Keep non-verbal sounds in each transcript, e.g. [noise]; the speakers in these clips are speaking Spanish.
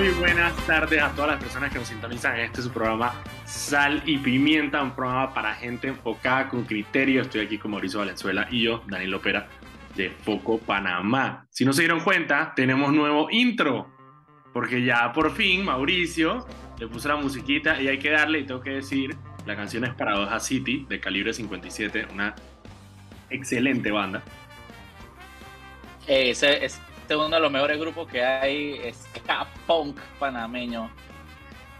Muy buenas tardes a todas las personas que nos sintonizan en este su programa Sal y Pimienta, un programa para gente enfocada con criterio. Estoy aquí con Mauricio Valenzuela y yo, Daniel Opera, de Foco Panamá. Si no se dieron cuenta, tenemos nuevo intro, porque ya por fin Mauricio le puso la musiquita y hay que darle, y tengo que decir, la canción es Paradoja City de Calibre 57, una excelente banda. Eh, ese es uno de los mejores grupos que hay, ska punk panameño.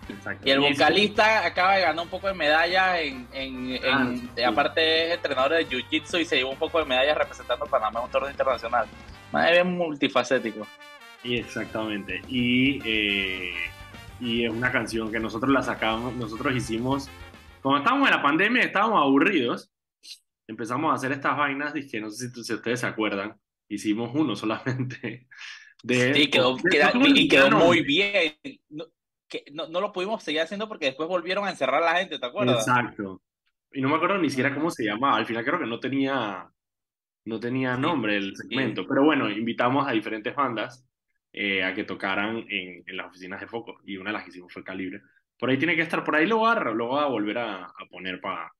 Exacto. Y el Y vocalista acaba de ganar un poco de medallas en, en, en- Ah, sí. aparte es entrenador de Jiu-Jitsu y se llevó un poco de medallas representando a Panamá en un torneo internacional. Más bien multifacético. Y exactamente. Y, eh, y es una canción que nosotros la sacamos, nosotros hicimos, como estábamos en la pandemia, estábamos aburridos, empezamos a hacer estas vainas, dije, no sé si, si ustedes se acuerdan, hicimos uno solamente. [laughs] De, Sí, quedó, de- queda- y quedó muy bien. No, que no, no lo pudimos seguir haciendo porque después volvieron a encerrar a la gente, ¿te acuerdas? Exacto. Y no me acuerdo ni siquiera cómo se llamaba, al final creo que no tenía, no tenía Sí, nombre el segmento, pero bueno, invitamos a diferentes bandas eh, a que tocaran en, en las oficinas de Foco y una de las que hicimos fue Calibre. Por ahí tiene que estar, por ahí lo voy a, lo voy a volver a, a poner para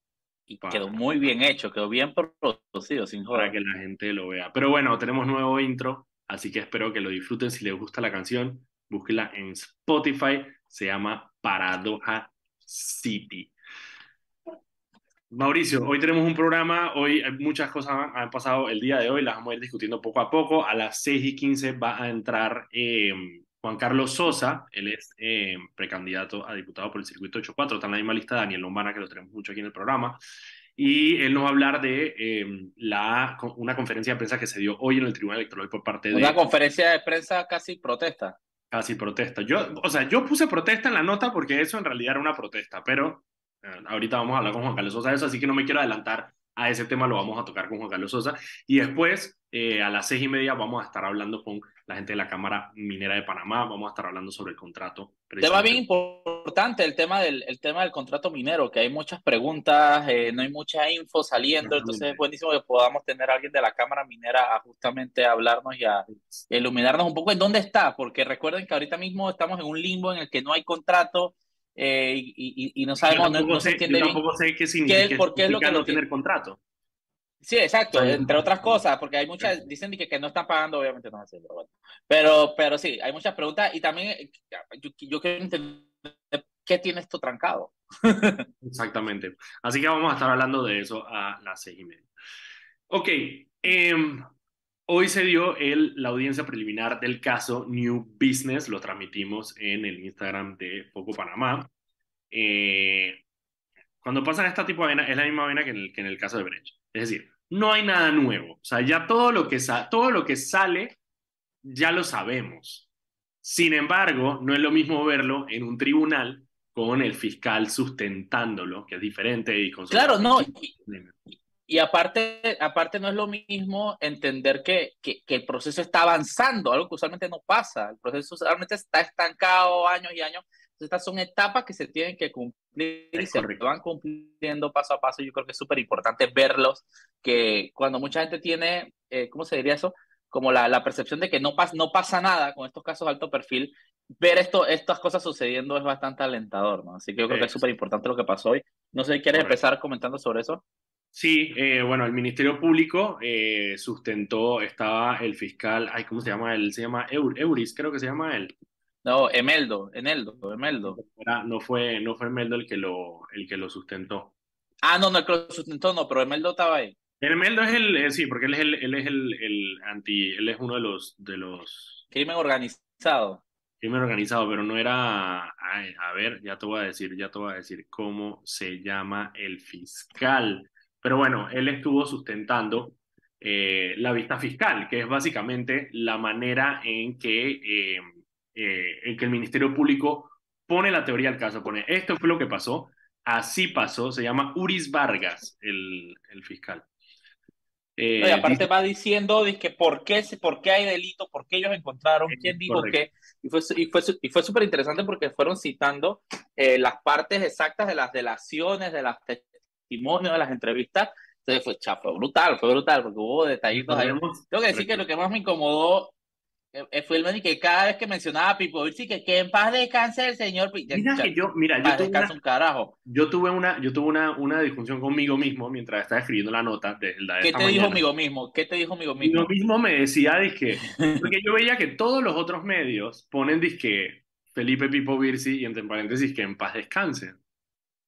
Y quedó muy bien hecho, quedó bien producido, sin para joder. que la gente lo vea. Pero bueno, tenemos nuevo intro, así que espero que lo disfruten. Si les gusta la canción, búsquela en Spotify, se llama Paradoja City. Mauricio, hoy tenemos un programa, hoy muchas cosas han, han pasado el día de hoy, las vamos a ir discutiendo poco a poco. A las 6 y 15 va a entrar eh, Juan Carlos Sosa, él es eh, precandidato a diputado por el circuito 84, está en la misma lista de Daniel Lombana, que lo tenemos mucho aquí en el programa. Y él nos va a hablar de eh, la, una conferencia de prensa que se dio hoy en el Tribunal Electoral por parte de Una conferencia de prensa casi protesta. casi protesta. Yo, o sea, yo puse protesta en la nota porque eso en realidad era una protesta, pero eh, ahorita vamos a hablar con Juan Carlos Sosa de eso, así que no me quiero adelantar a ese tema, lo vamos a tocar con Juan Carlos Sosa. Y después, eh, a las seis y media, vamos a estar hablando con la gente de la Cámara Minera de Panamá, vamos a estar hablando sobre el contrato. Tema bien importante, el tema del, el tema del contrato minero, que hay muchas preguntas, eh, no hay mucha info saliendo, entonces es buenísimo que podamos tener a alguien de la Cámara Minera a justamente hablarnos y a iluminarnos un poco en dónde está, porque recuerden que ahorita mismo estamos en un limbo en el que no hay contrato eh, y, y- y no sabemos, no, no se sé, entiende yo bien. tampoco sé qué significa, ¿Qué- por qué es lo que no que- tener contrato. Sí, exacto, entre otras cosas, porque hay muchas, [laughs] dicen que, que no están pagando, obviamente no es así, pero bueno. Pero, pero sí, hay muchas preguntas y también eh, yo, yo quiero entender qué tiene esto trancado. [laughs] Exactamente. Así que vamos a estar hablando de eso a las seis y media. Ok. em, hoy se dio el, la audiencia preliminar del caso New Business. Lo transmitimos en el Instagram de Foco Panamá. Eh, cuando pasan esta tipo de vaina, es la misma vaina que en el, que en el caso de Brecht. Es decir, no hay nada nuevo. O sea, ya todo lo que, sa- todo lo que sale, ya lo sabemos. Sin embargo, no es lo mismo verlo en un tribunal con el fiscal sustentándolo, que es diferente y con Claro, no, y, y aparte, aparte no es lo mismo entender que, que, que el proceso está avanzando, algo que usualmente no pasa, el proceso usualmente está estancado años y años, estas son etapas que se tienen que cumplir y se correcto. van cumpliendo paso a paso, yo creo que es súper importante verlos, que cuando mucha gente tiene, eh, ¿cómo se diría eso? Como la, la percepción de que no, pas, no pasa nada con estos casos de alto perfil, ver esto, estas cosas sucediendo es bastante alentador, ¿no? Así que yo creo que es súper importante lo que pasó hoy. No sé, ¿quieres Correcto. empezar comentando sobre eso? Sí, eh, bueno, el Ministerio Público eh, sustentó, estaba el fiscal, ay, ¿cómo se llama él? Se llama Eur- Euris, creo que se llama él. No, Emeldo, Eneldo, Emeldo. No fue, no fue Meldo el que lo, el que lo sustentó. Ah, no, no, el que lo sustentó, no, pero Emeldo estaba ahí. El Meldo es el, eh, sí, porque él es el, él es el, el anti, él es uno de los, de los Crimen organizado. crimen organizado, pero no era, ay, a ver, ya te voy a decir, ya te voy a decir cómo se llama el fiscal. Pero bueno, él estuvo sustentando eh, la vista fiscal, que es básicamente la manera en que, eh, eh, en que el Ministerio Público pone la teoría al caso, pone, esto fue lo que pasó, así pasó, se llama Uris Vargas, el, el fiscal. Eh, y aparte dice- va diciendo que por qué, se- por qué hay delito, por qué ellos encontraron, quién dijo qué. Y fue, y fue, y fue súper interesante porque fueron citando eh, las partes exactas de las delaciones, de los testimonios, de las entrevistas. Entonces fue, cha, fue brutal, fue brutal porque hubo detallitos ahí. Tengo que decir que lo que más me incomodó eh, eh, fue el man que cada vez que mencionaba a Pipo Virsi, que, que en paz descanse el señor. Mira que yo, mira, yo tuve, una, un carajo. yo tuve una, yo tuve una, una discusión conmigo mismo mientras estaba escribiendo la nota de, la ¿Qué te dijo conmigo mismo? ¿Qué te dijo conmigo mismo? Yo mismo me decía, disque, [laughs] porque yo veía que todos los otros medios ponen disque Felipe Pipo Virsi y entre paréntesis que en paz descanse.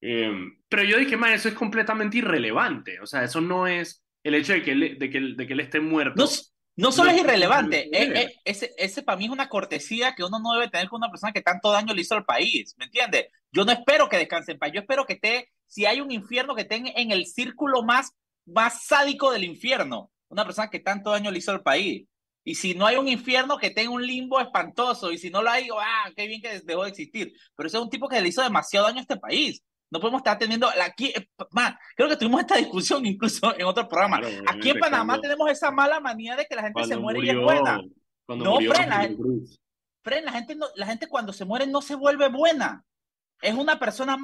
Em, pero yo dije, man, eso es completamente irrelevante. O sea, eso no es el hecho de que él, de que, de que él esté muerto. No, no solo es irrelevante, eh, eh, ese, ese para mí es una cortesía que uno no debe tener con una persona que tanto daño le hizo al país, ¿me entiendes? Yo no espero que descanse en paz, yo espero que esté, si hay un infierno, que esté en el círculo más, más sádico del infierno, una persona que tanto daño le hizo al país. Y si no hay un infierno, que tenga un limbo espantoso, y si no lo hay, ah, qué bien que dejó de existir. Pero ese es un tipo que le hizo demasiado daño a este país. No podemos estar teniendo aquí, eh, man, creo que tuvimos esta discusión [laughs] incluso en otro programa. aquí en Panamá tenemos esa mala manía de que la gente se muere y es buena. No. Fren, la gente, no, la gente cuando se muere no se vuelve buena. Es una persona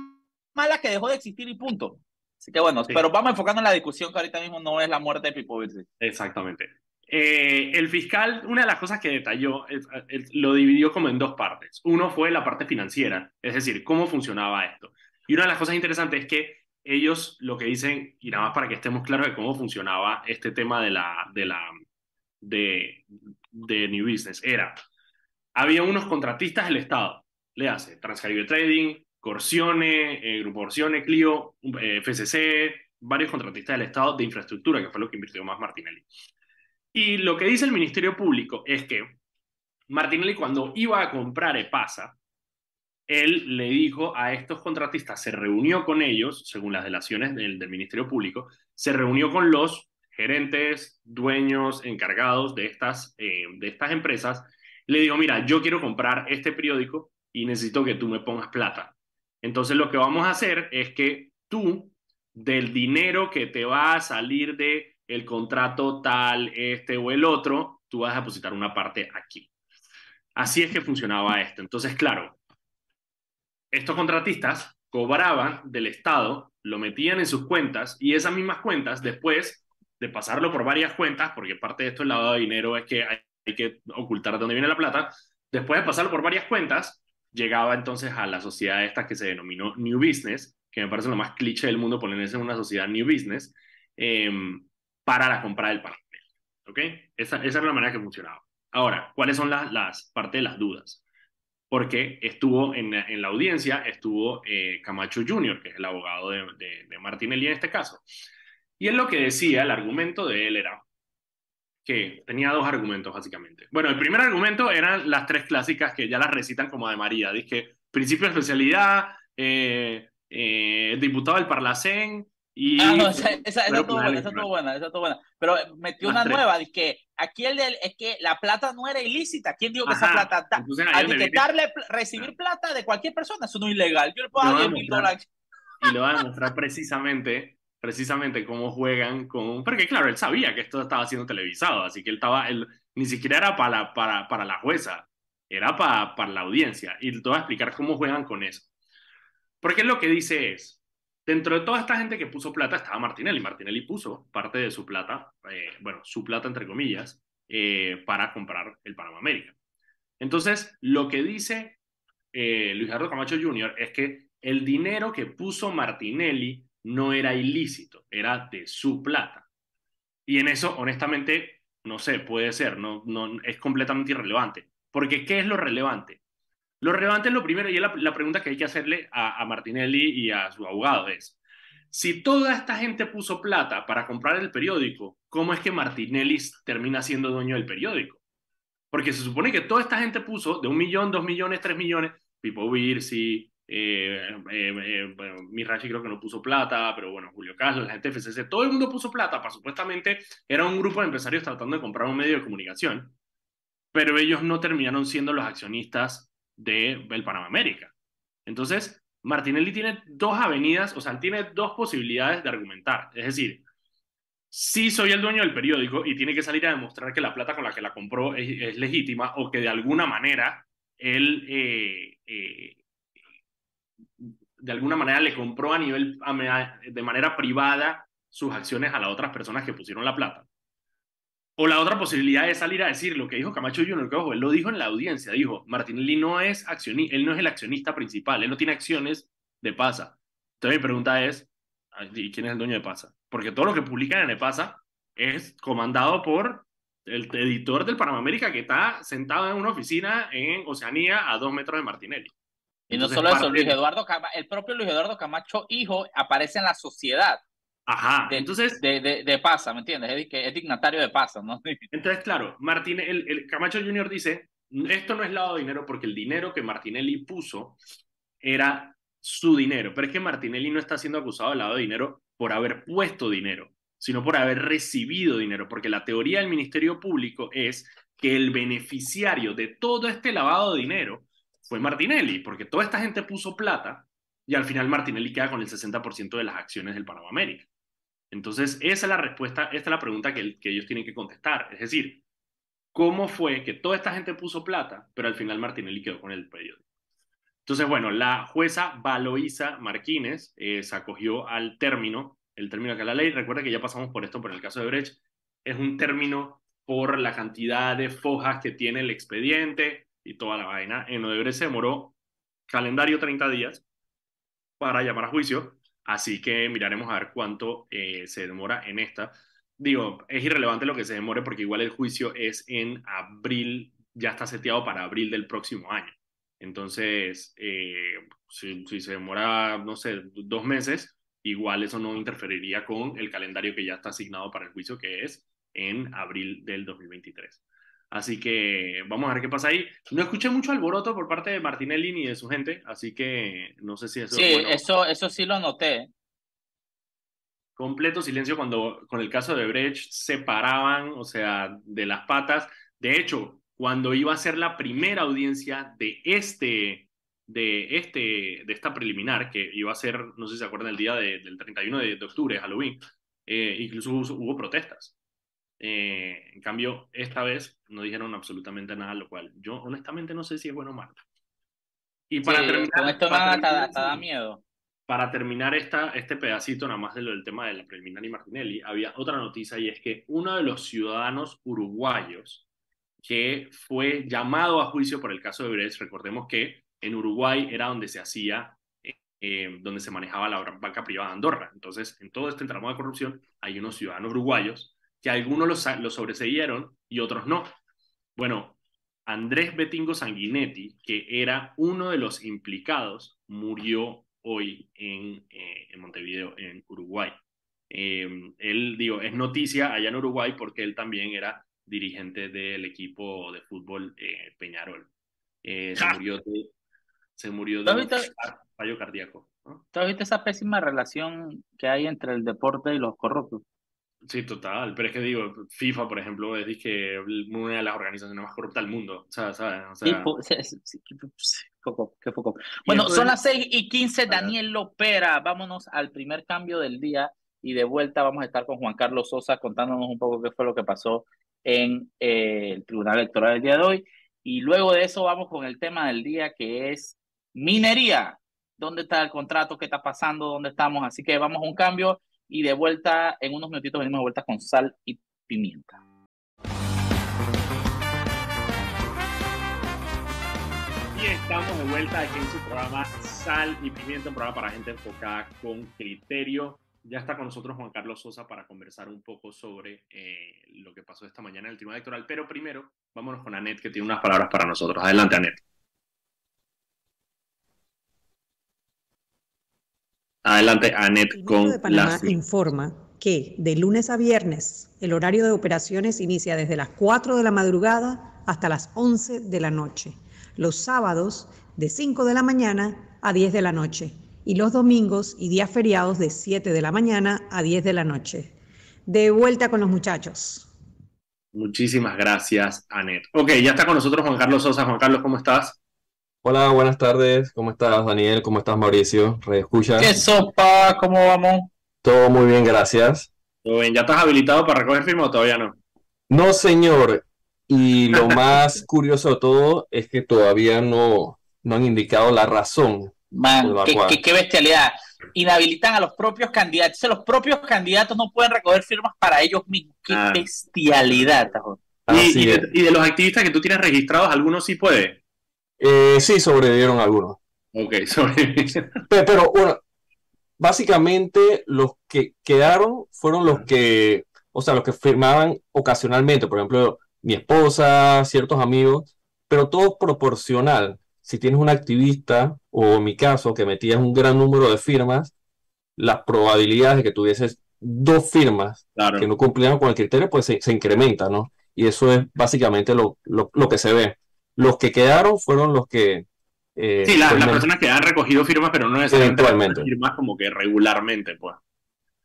mala que dejó de existir y punto. Así que bueno, pero vamos enfocando en la discusión que ahorita mismo no es la muerte de Pipo Exactamente. Eh, el fiscal, una de las cosas que detalló, lo dividió como en dos partes. Uno fue la parte financiera, es decir, cómo funcionaba esto. Y una de las cosas interesantes es que ellos lo que dicen, y nada más para que estemos claros de cómo funcionaba este tema de la, de la, de, de New Business, era, había unos contratistas del Estado, le hace Transcaribe Trading, Corsione, eh, Grupo Corsione, Clio, eh, FCC, varios contratistas del Estado de infraestructura, que fue lo que invirtió más Martinelli. Y lo que dice el Ministerio Público es que Martinelli cuando iba a comprar EPASA, él le dijo a estos contratistas, se reunió con ellos, según las delaciones del, Ministerio Público, se reunió con los gerentes, dueños, encargados de estas, eh, de estas empresas, le dijo, mira, yo quiero comprar este periódico y necesito que tú me pongas plata. Entonces lo que vamos a hacer es que tú, del dinero que te va a salir de el contrato tal, este o el otro, tú vas a depositar una parte aquí. Así es que funcionaba esto. Entonces, claro, estos contratistas cobraban del Estado, lo metían en sus cuentas y esas mismas cuentas, después de pasarlo por varias cuentas, porque parte de esto el lavado de dinero es que hay, que ocultar de dónde viene la plata, después de pasarlo por varias cuentas, llegaba entonces a la sociedad esta que se denominó New Business, que me parece lo más cliché del mundo ponerse en una sociedad New Business, em, para la compra del panel. ¿Ok? Esa, esa era la manera que funcionaba. Ahora, ¿cuáles son las, las parte de las dudas? Porque estuvo en, la audiencia, estuvo eh, Camacho Jr., que es el abogado de, de, Martinelli en este caso. Y él lo que decía, el argumento de él era que tenía dos argumentos básicamente. Bueno, el primer argumento eran las tres clásicas que ya las recitan como de María. Dice principio de especialidad, eh, eh, diputado del Parlacén ah, no, esa, esa, estuvo buena, esa estuvo buena, esa estuvo buena. Pero metió una nueva, dice que aquí el del, es que la plata no era ilícita. ¿Quién dijo que esa plata? al recibir plata de cualquier persona, eso no es ilegal. Yo le puedo dar 10 mil dólares. Y lo va a demostrar precisamente, precisamente cómo juegan con. Porque, claro, él sabía que esto estaba siendo televisado, así que él estaba. Él, ni siquiera era para, para, para la jueza, era para, para la audiencia. Y te voy a explicar cómo juegan con eso. Porque lo que dice es Dentro de toda esta gente que puso plata estaba Martinelli. Martinelli puso parte de su plata, eh, bueno, su plata entre comillas, eh, para comprar el Panamá América. Entonces, lo que dice eh, Luis Gerardo Camacho Jr. es que el dinero que puso Martinelli no era ilícito, era de su plata. Y en eso, honestamente, no sé, puede ser, no, no, es completamente irrelevante. Porque, ¿qué es lo relevante? Lo relevante es lo primero, y es la, pregunta que hay que hacerle a, Martinelli y a su abogado es, si toda esta gente puso plata para comprar el periódico, ¿cómo es que Martinelli termina siendo dueño del periódico? Porque se supone que toda esta gente puso de un millón, dos millones, tres millones, Pipo Virsi, eh, eh, eh, bueno, Mirachi creo que no puso plata, pero bueno, Julio Carlos, la gente de FCC, todo el mundo puso plata, para supuestamente era un grupo de empresarios tratando de comprar un medio de comunicación, pero ellos no terminaron siendo los accionistas de el Panamá América. Entonces, Martinelli tiene dos avenidas, o sea, tiene dos posibilidades de argumentar. Es decir, si soy el dueño del periódico y tiene que salir a demostrar que la plata con la que la compró es, legítima o que de alguna manera él eh, eh, de alguna manera le compró a nivel de manera privada sus acciones a las otras personas que pusieron la plata. O la otra posibilidad es salir a decir lo que dijo Camacho Junior, que ojo, él lo dijo en la audiencia, dijo, Martinelli no es accionista, él no es el accionista principal, él no tiene acciones de Pasa. Entonces mi pregunta es, ¿y quién es el dueño de Pasa? Porque todo lo que publican en Pasa es comandado por el editor del Panamá América que está sentado en una oficina en Oceanía a dos metros de Martinelli. Y no solo eso, Luis Eduardo el propio Luis Eduardo Camacho, hijo, aparece en la sociedad. Ajá, entonces... De, de, de, Pasa, ¿me entiendes? Es, es dignatario de Pasa, ¿no? [laughs] Entonces, claro, Martinelli, el, el Camacho Junior dice, esto no es lavado de dinero porque el dinero que Martinelli puso era su dinero, pero es que Martinelli no está siendo acusado de lavado de dinero por haber puesto dinero, sino por haber recibido dinero, porque la teoría del Ministerio Público es que el beneficiario de todo este lavado de dinero fue Martinelli, porque toda esta gente puso plata y al final Martinelli queda con el 60% de las acciones del Panamá América. Entonces, esa es la respuesta, esta es la pregunta que, ellos tienen que contestar. Es decir, ¿cómo fue que toda esta gente puso plata, pero al final Martinelli quedó con el periódico? Entonces, bueno, la jueza Valoisa Martínez eh, se acogió al término el término que la ley, recuerda que ya pasamos por esto por el caso de Brecht, es un término por la cantidad de fojas que tiene el expediente y toda la vaina. En Odebrecht se demoró calendario 30 días para llamar a juicio, así que miraremos a ver cuánto eh, se demora en esta. Digo, es irrelevante lo que se demore porque igual el juicio es en abril, ya está seteado para abril del próximo año. Entonces, eh, si, si, se demora, no sé, dos meses, igual eso no interferiría con el calendario que ya está asignado para el juicio, que es en abril del 2023. Así que vamos a ver qué pasa ahí. No escuché mucho alboroto por parte de Martinelli ni de su gente, así que no sé si eso sí, eso, eso sí lo noté. Completo silencio cuando con el caso de Brecht se paraban, o sea, de las patas. De hecho, cuando iba a ser la primera audiencia de este de, este, de esta preliminar, que iba a ser, no sé si se acuerdan, el día del 31 de, octubre, Halloween, eh, incluso hubo, protestas. Eh, en cambio, esta vez no dijeron absolutamente nada, lo cual yo honestamente no sé si es bueno o malo. Y para terminar... Con esto para terminar, da miedo. Para terminar esta, este pedacito, nada más de lo del tema de la preliminar y Martinelli, había otra noticia y es que uno de los ciudadanos uruguayos que fue llamado a juicio por el caso de Brecht, recordemos que en Uruguay era donde se hacía, eh, donde se manejaba la banca privada de Andorra. Entonces, en todo este entramado de corrupción hay unos ciudadanos uruguayos que algunos los, los sobreseyeron y otros no. Bueno, Andrés Betingo Sanguinetti, que era uno de los implicados, murió hoy en, eh, en Montevideo, en Uruguay. Em, él, digo, es noticia allá en Uruguay porque él también era dirigente del equipo de fútbol eh, Peñarol. [laughs] se murió de se murió de un fallo cardíaco. ¿Tú has visto esa pésima relación que hay entre el deporte y los corruptos? Sí, total. Pero es que digo, FIFA, por ejemplo, es que una de las organizaciones más corruptas del mundo. O sea, ¿sabes? O sea... [laughs] qué foco. Bueno, son las 6 y 15. Daniel Lopera. Vámonos al primer cambio del día y de vuelta vamos a estar con Juan Carlos Sosa contándonos un poco qué fue lo que pasó en eh, el Tribunal Electoral del día de hoy. Y luego de eso vamos con el tema del día que es Minería, ¿dónde está el contrato? ¿Qué está pasando? ¿Dónde estamos? Así que vamos a un cambio y de vuelta, en unos minutitos venimos de vuelta con sal y pimienta. Y estamos de vuelta aquí en su programa Sal y Pimienta, un programa para gente enfocada con criterio. Ya está con nosotros Juan Carlos Sosa para conversar un poco sobre eh, lo que pasó esta mañana en el Tribunal Electoral. Pero primero, vámonos con Anet, que tiene unas palabras para nosotros. Adelante, Anet. Adelante, Anet, con de Panamá informa que de lunes a viernes el horario de operaciones inicia desde las 4 de la madrugada hasta las 11 de la noche. Los sábados de 5 de la mañana a 10 de la noche y los domingos y días feriados de 7 de la mañana a 10 de la noche. De vuelta con los muchachos. Muchísimas gracias, Anet. Ok, ya está con nosotros Juan Carlos Sosa. Juan Carlos, ¿cómo estás? Hola, buenas tardes. ¿Cómo estás, Daniel? ¿Cómo estás, Mauricio? ¿Reescuchas? ¿Qué sopa? ¿Cómo vamos? Todo muy bien, gracias. Todo bien. ¿Ya estás habilitado para recoger firma o todavía no? No, señor. Y lo [laughs] más curioso de todo es que todavía no, no han indicado la razón. Man, qué, qué, bestialidad. inhabilitan a los propios candidatos. los propios candidatos no pueden recoger firmas para ellos mismos. ¡Qué ah. bestialidad! Y, de, los activistas que tú tienes registrados, ¿algunos sí puede? Eh, sí, sobrevivieron algunos. Ok, [laughs] sobrevivieron. Pero, bueno, básicamente los que quedaron fueron los que, o sea, los que firmaban ocasionalmente, por ejemplo, mi esposa, ciertos amigos, pero todo proporcional. Si tienes un activista, o en mi caso, que metías un gran número de firmas, las probabilidades de que tuvieses dos firmas que no cumplieran con el criterio, pues se, se incrementa, ¿no? Y eso es básicamente lo, lo, que se ve. Los que quedaron fueron los que... Eh, sí, las personas que han recogido firmas, pero no necesariamente firmas como que regularmente, pues.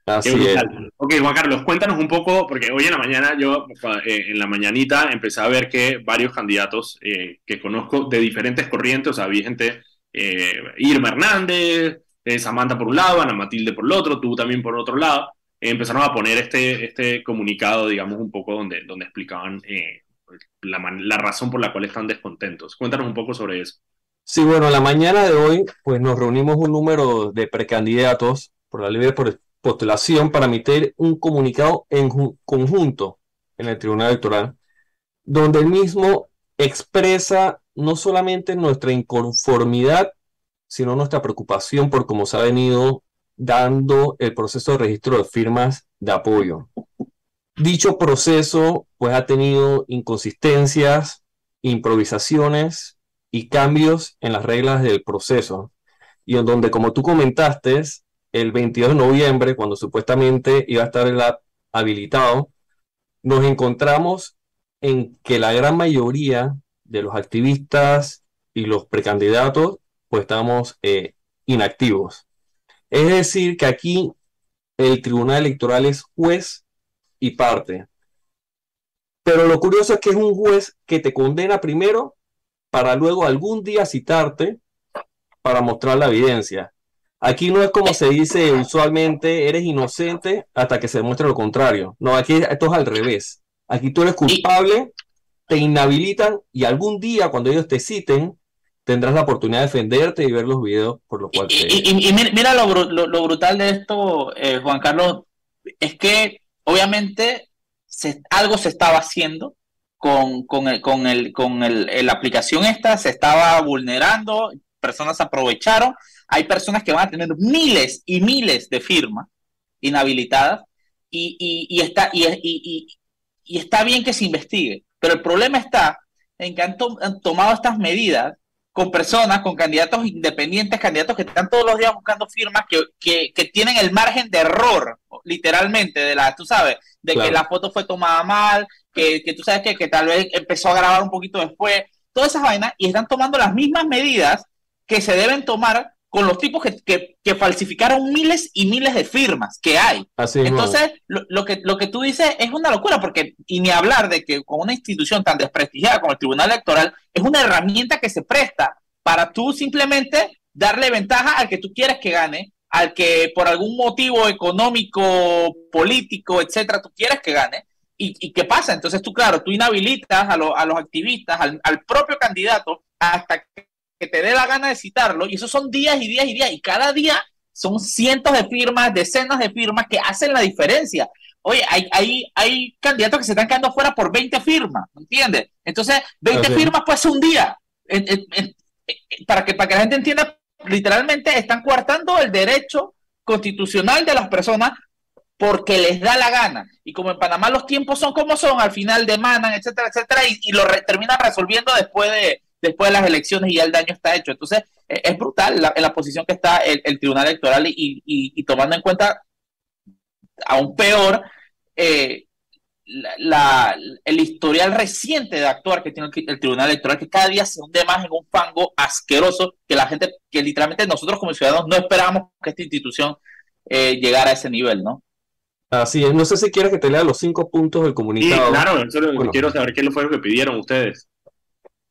Así es. Ok, Juan Carlos, cuéntanos un poco, porque hoy en la mañana yo, eh, en la mañanita, empecé a ver que varios candidatos eh, que conozco de diferentes corrientes, o sea, había gente, Irma Hernández, Samantha por un lado, Ana Matilde por el otro, tú también por otro lado, empezaron a poner este, este comunicado, digamos, un poco donde, donde explicaban la, la, razón por la cual están descontentos. Cuéntanos un poco sobre eso. Sí, bueno, la mañana de hoy, pues nos reunimos un número de precandidatos por la libre postulación para emitir un comunicado en conjunto en el Tribunal Electoral, donde el mismo expresa no solamente nuestra inconformidad, sino nuestra preocupación por cómo se ha venido dando el proceso de registro de firmas de apoyo. Dicho proceso pues ha tenido inconsistencias, improvisaciones y cambios en las reglas del proceso. Y en donde como tú comentaste el 22 de noviembre cuando supuestamente iba a estar el habilitado nos encontramos en que la gran mayoría de los activistas y los precandidatos pues estamos eh, inactivos. Es decir, que aquí el Tribunal Electoral es juez y parte. Pero lo curioso es que es un juez que te condena primero para luego algún día citarte para mostrar la evidencia. Aquí no es como se dice usualmente, eres inocente hasta que se demuestre lo contrario. No, aquí esto es al revés. Aquí tú eres culpable, te inhabilitan y algún día cuando ellos te citen, tendrás la oportunidad de defenderte y ver los videos, por lo cual... Y, mira lo, brutal de esto, eh, Juan Carlos, es que obviamente algo se estaba haciendo con, con, el, con, el, con el, la aplicación esta, se estaba vulnerando, personas aprovecharon, hay personas que van a tener miles y miles de firmas inhabilitadas y, y está, y, está bien que se investigue, pero el problema está en que han tomado estas medidas con personas, con candidatos independientes, candidatos que están todos los días buscando firmas que, que, tienen el margen de error, literalmente, de la, tú sabes, de que la foto fue tomada mal, que, que tú sabes que, que, tal vez empezó a grabar un poquito después, todas esas vainas, y están tomando las mismas medidas que se deben tomar con los tipos que, que, falsificaron miles y miles de firmas que hay. Entonces, lo, que, lo que tú dices es una locura, porque, y ni hablar de que con una institución tan desprestigiada como el Tribunal Electoral, es una herramienta que se presta para tú simplemente darle ventaja al que tú quieres que gane, al que por algún motivo económico, político, etcétera, tú quieres que gane. ¿Y, qué pasa? Entonces tú, claro, tú inhabilitas a, a los activistas, al, al propio candidato, hasta que te dé la gana de citarlo, y esos son días y días y días, y cada día son cientos de firmas, decenas de firmas que hacen la diferencia. Oye, hay, hay, hay candidatos que se están quedando fuera por 20 firmas, ¿me entiendes? Entonces, 20 firmas pues un día. para, que, para que la gente entienda, literalmente están coartando el derecho constitucional de las personas porque les da la gana. Y como en Panamá los tiempos son como son, al final demandan, etcétera, etcétera, y, lo terminan resolviendo después de, después de las elecciones y ya el daño está hecho. Entonces, e-, es brutal la, en la posición que está el, Tribunal Electoral y, tomando en cuenta aún peor eh, la, el historial reciente de actuar que tiene el, Tribunal Electoral, que cada día se hunde más en un fango asqueroso que la gente, que literalmente nosotros como ciudadanos no esperábamos que esta institución eh, llegara a ese nivel, ¿no? Así es, no sé si quieres que te lea los cinco puntos del comunicado. Sí, claro, quiero saber qué fue lo que pidieron ustedes.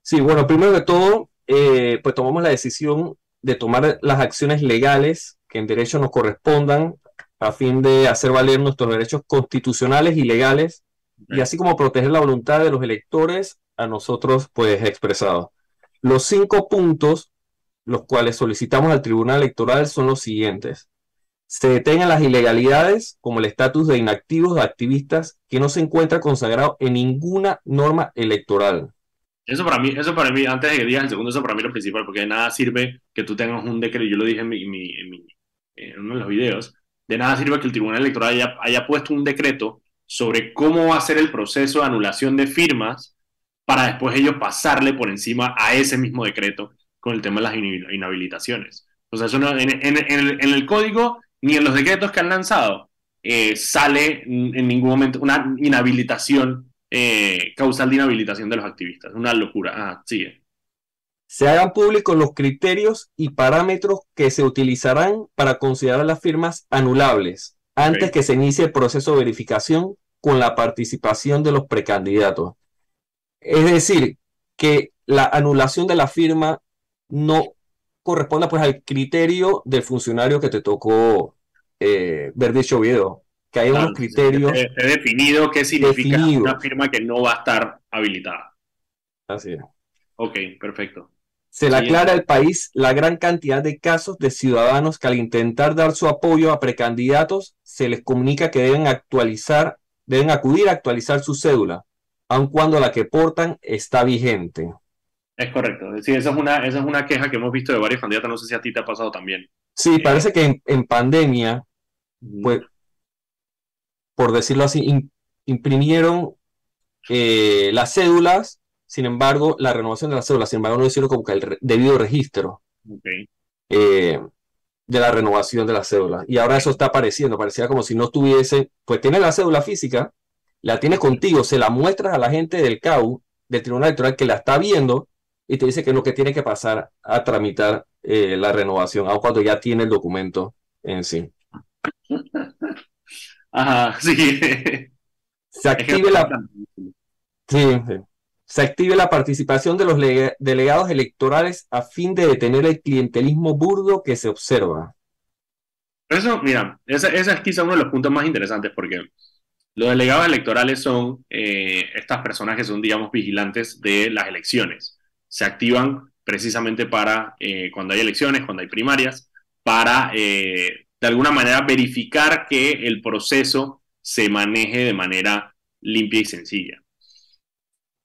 Sí, bueno, primero de todo, eh, pues tomamos la decisión de tomar las acciones legales que en derecho nos correspondan a fin de hacer valer nuestros derechos constitucionales y legales y así como proteger la voluntad de los electores a nosotros pues expresados. Los cinco puntos los cuales solicitamos al Tribunal Electoral son los siguientes. se detengan las ilegalidades como el estatus de inactivos de activistas que no se encuentra consagrado en ninguna norma electoral. Eso para mí, eso para mí, antes de que digas el segundo, eso para mí lo principal, porque de nada sirve que tú tengas un decreto, yo lo dije en, en, uno de los videos, de nada sirve que el Tribunal Electoral haya, haya puesto un decreto sobre cómo va a ser el proceso de anulación de firmas para después ellos pasarle por encima a ese mismo decreto con el tema de las inhabilitaciones. O sea, no, en, el, en, el, código ni en los decretos que han lanzado eh, sale en ningún momento una inhabilitación, eh, causal de inhabilitación de los activistas. Una locura. Ah, sigue. Se hagan públicos los criterios y parámetros que se utilizarán para considerar las firmas anulables antes que se inicie el proceso de verificación con la participación de los precandidatos. Es decir, que la anulación de la firma no corresponda pues al criterio del funcionario que te tocó eh, ver dicho video. Que hay unos criterios. He definido qué significa una firma que no va a estar habilitada. Así es. Ok, perfecto. Se le aclara al país la gran cantidad de casos de ciudadanos que al intentar dar su apoyo a precandidatos se les comunica que deben actualizar, deben acudir a actualizar su cédula, aun cuando la que portan está vigente. Es correcto. Sí, esa es una, esa es una queja que hemos visto de varios candidatos. No sé si a ti te ha pasado también. Sí, eh, parece que en, pandemia, pues, por decirlo así, imprimieron eh, las cédulas, sin embargo, la renovación de las cédulas, sin embargo, no hicieron como que el debido registro eh, de la renovación de las cédulas. Y ahora eso está apareciendo, parecía como si no tuviese, pues tiene la cédula física, la tienes contigo, se la muestras a la gente del CAU, del Tribunal Electoral, que la está viendo, y te dice que lo que tiene que pasar a tramitar eh, la renovación, aun cuando ya tiene el documento en sí. [laughs] Ajá, sí. Se active la... Se active la participación de los delegados electorales a fin de detener el clientelismo burdo que se observa. Eso, mira, ese, es quizá uno de los puntos más interesantes porque los delegados electorales son eh, estas personas que son, digamos, vigilantes de las elecciones se activan precisamente para eh, cuando hay elecciones, cuando hay primarias, para eh, de alguna manera verificar que el proceso se maneje de manera limpia y sencilla.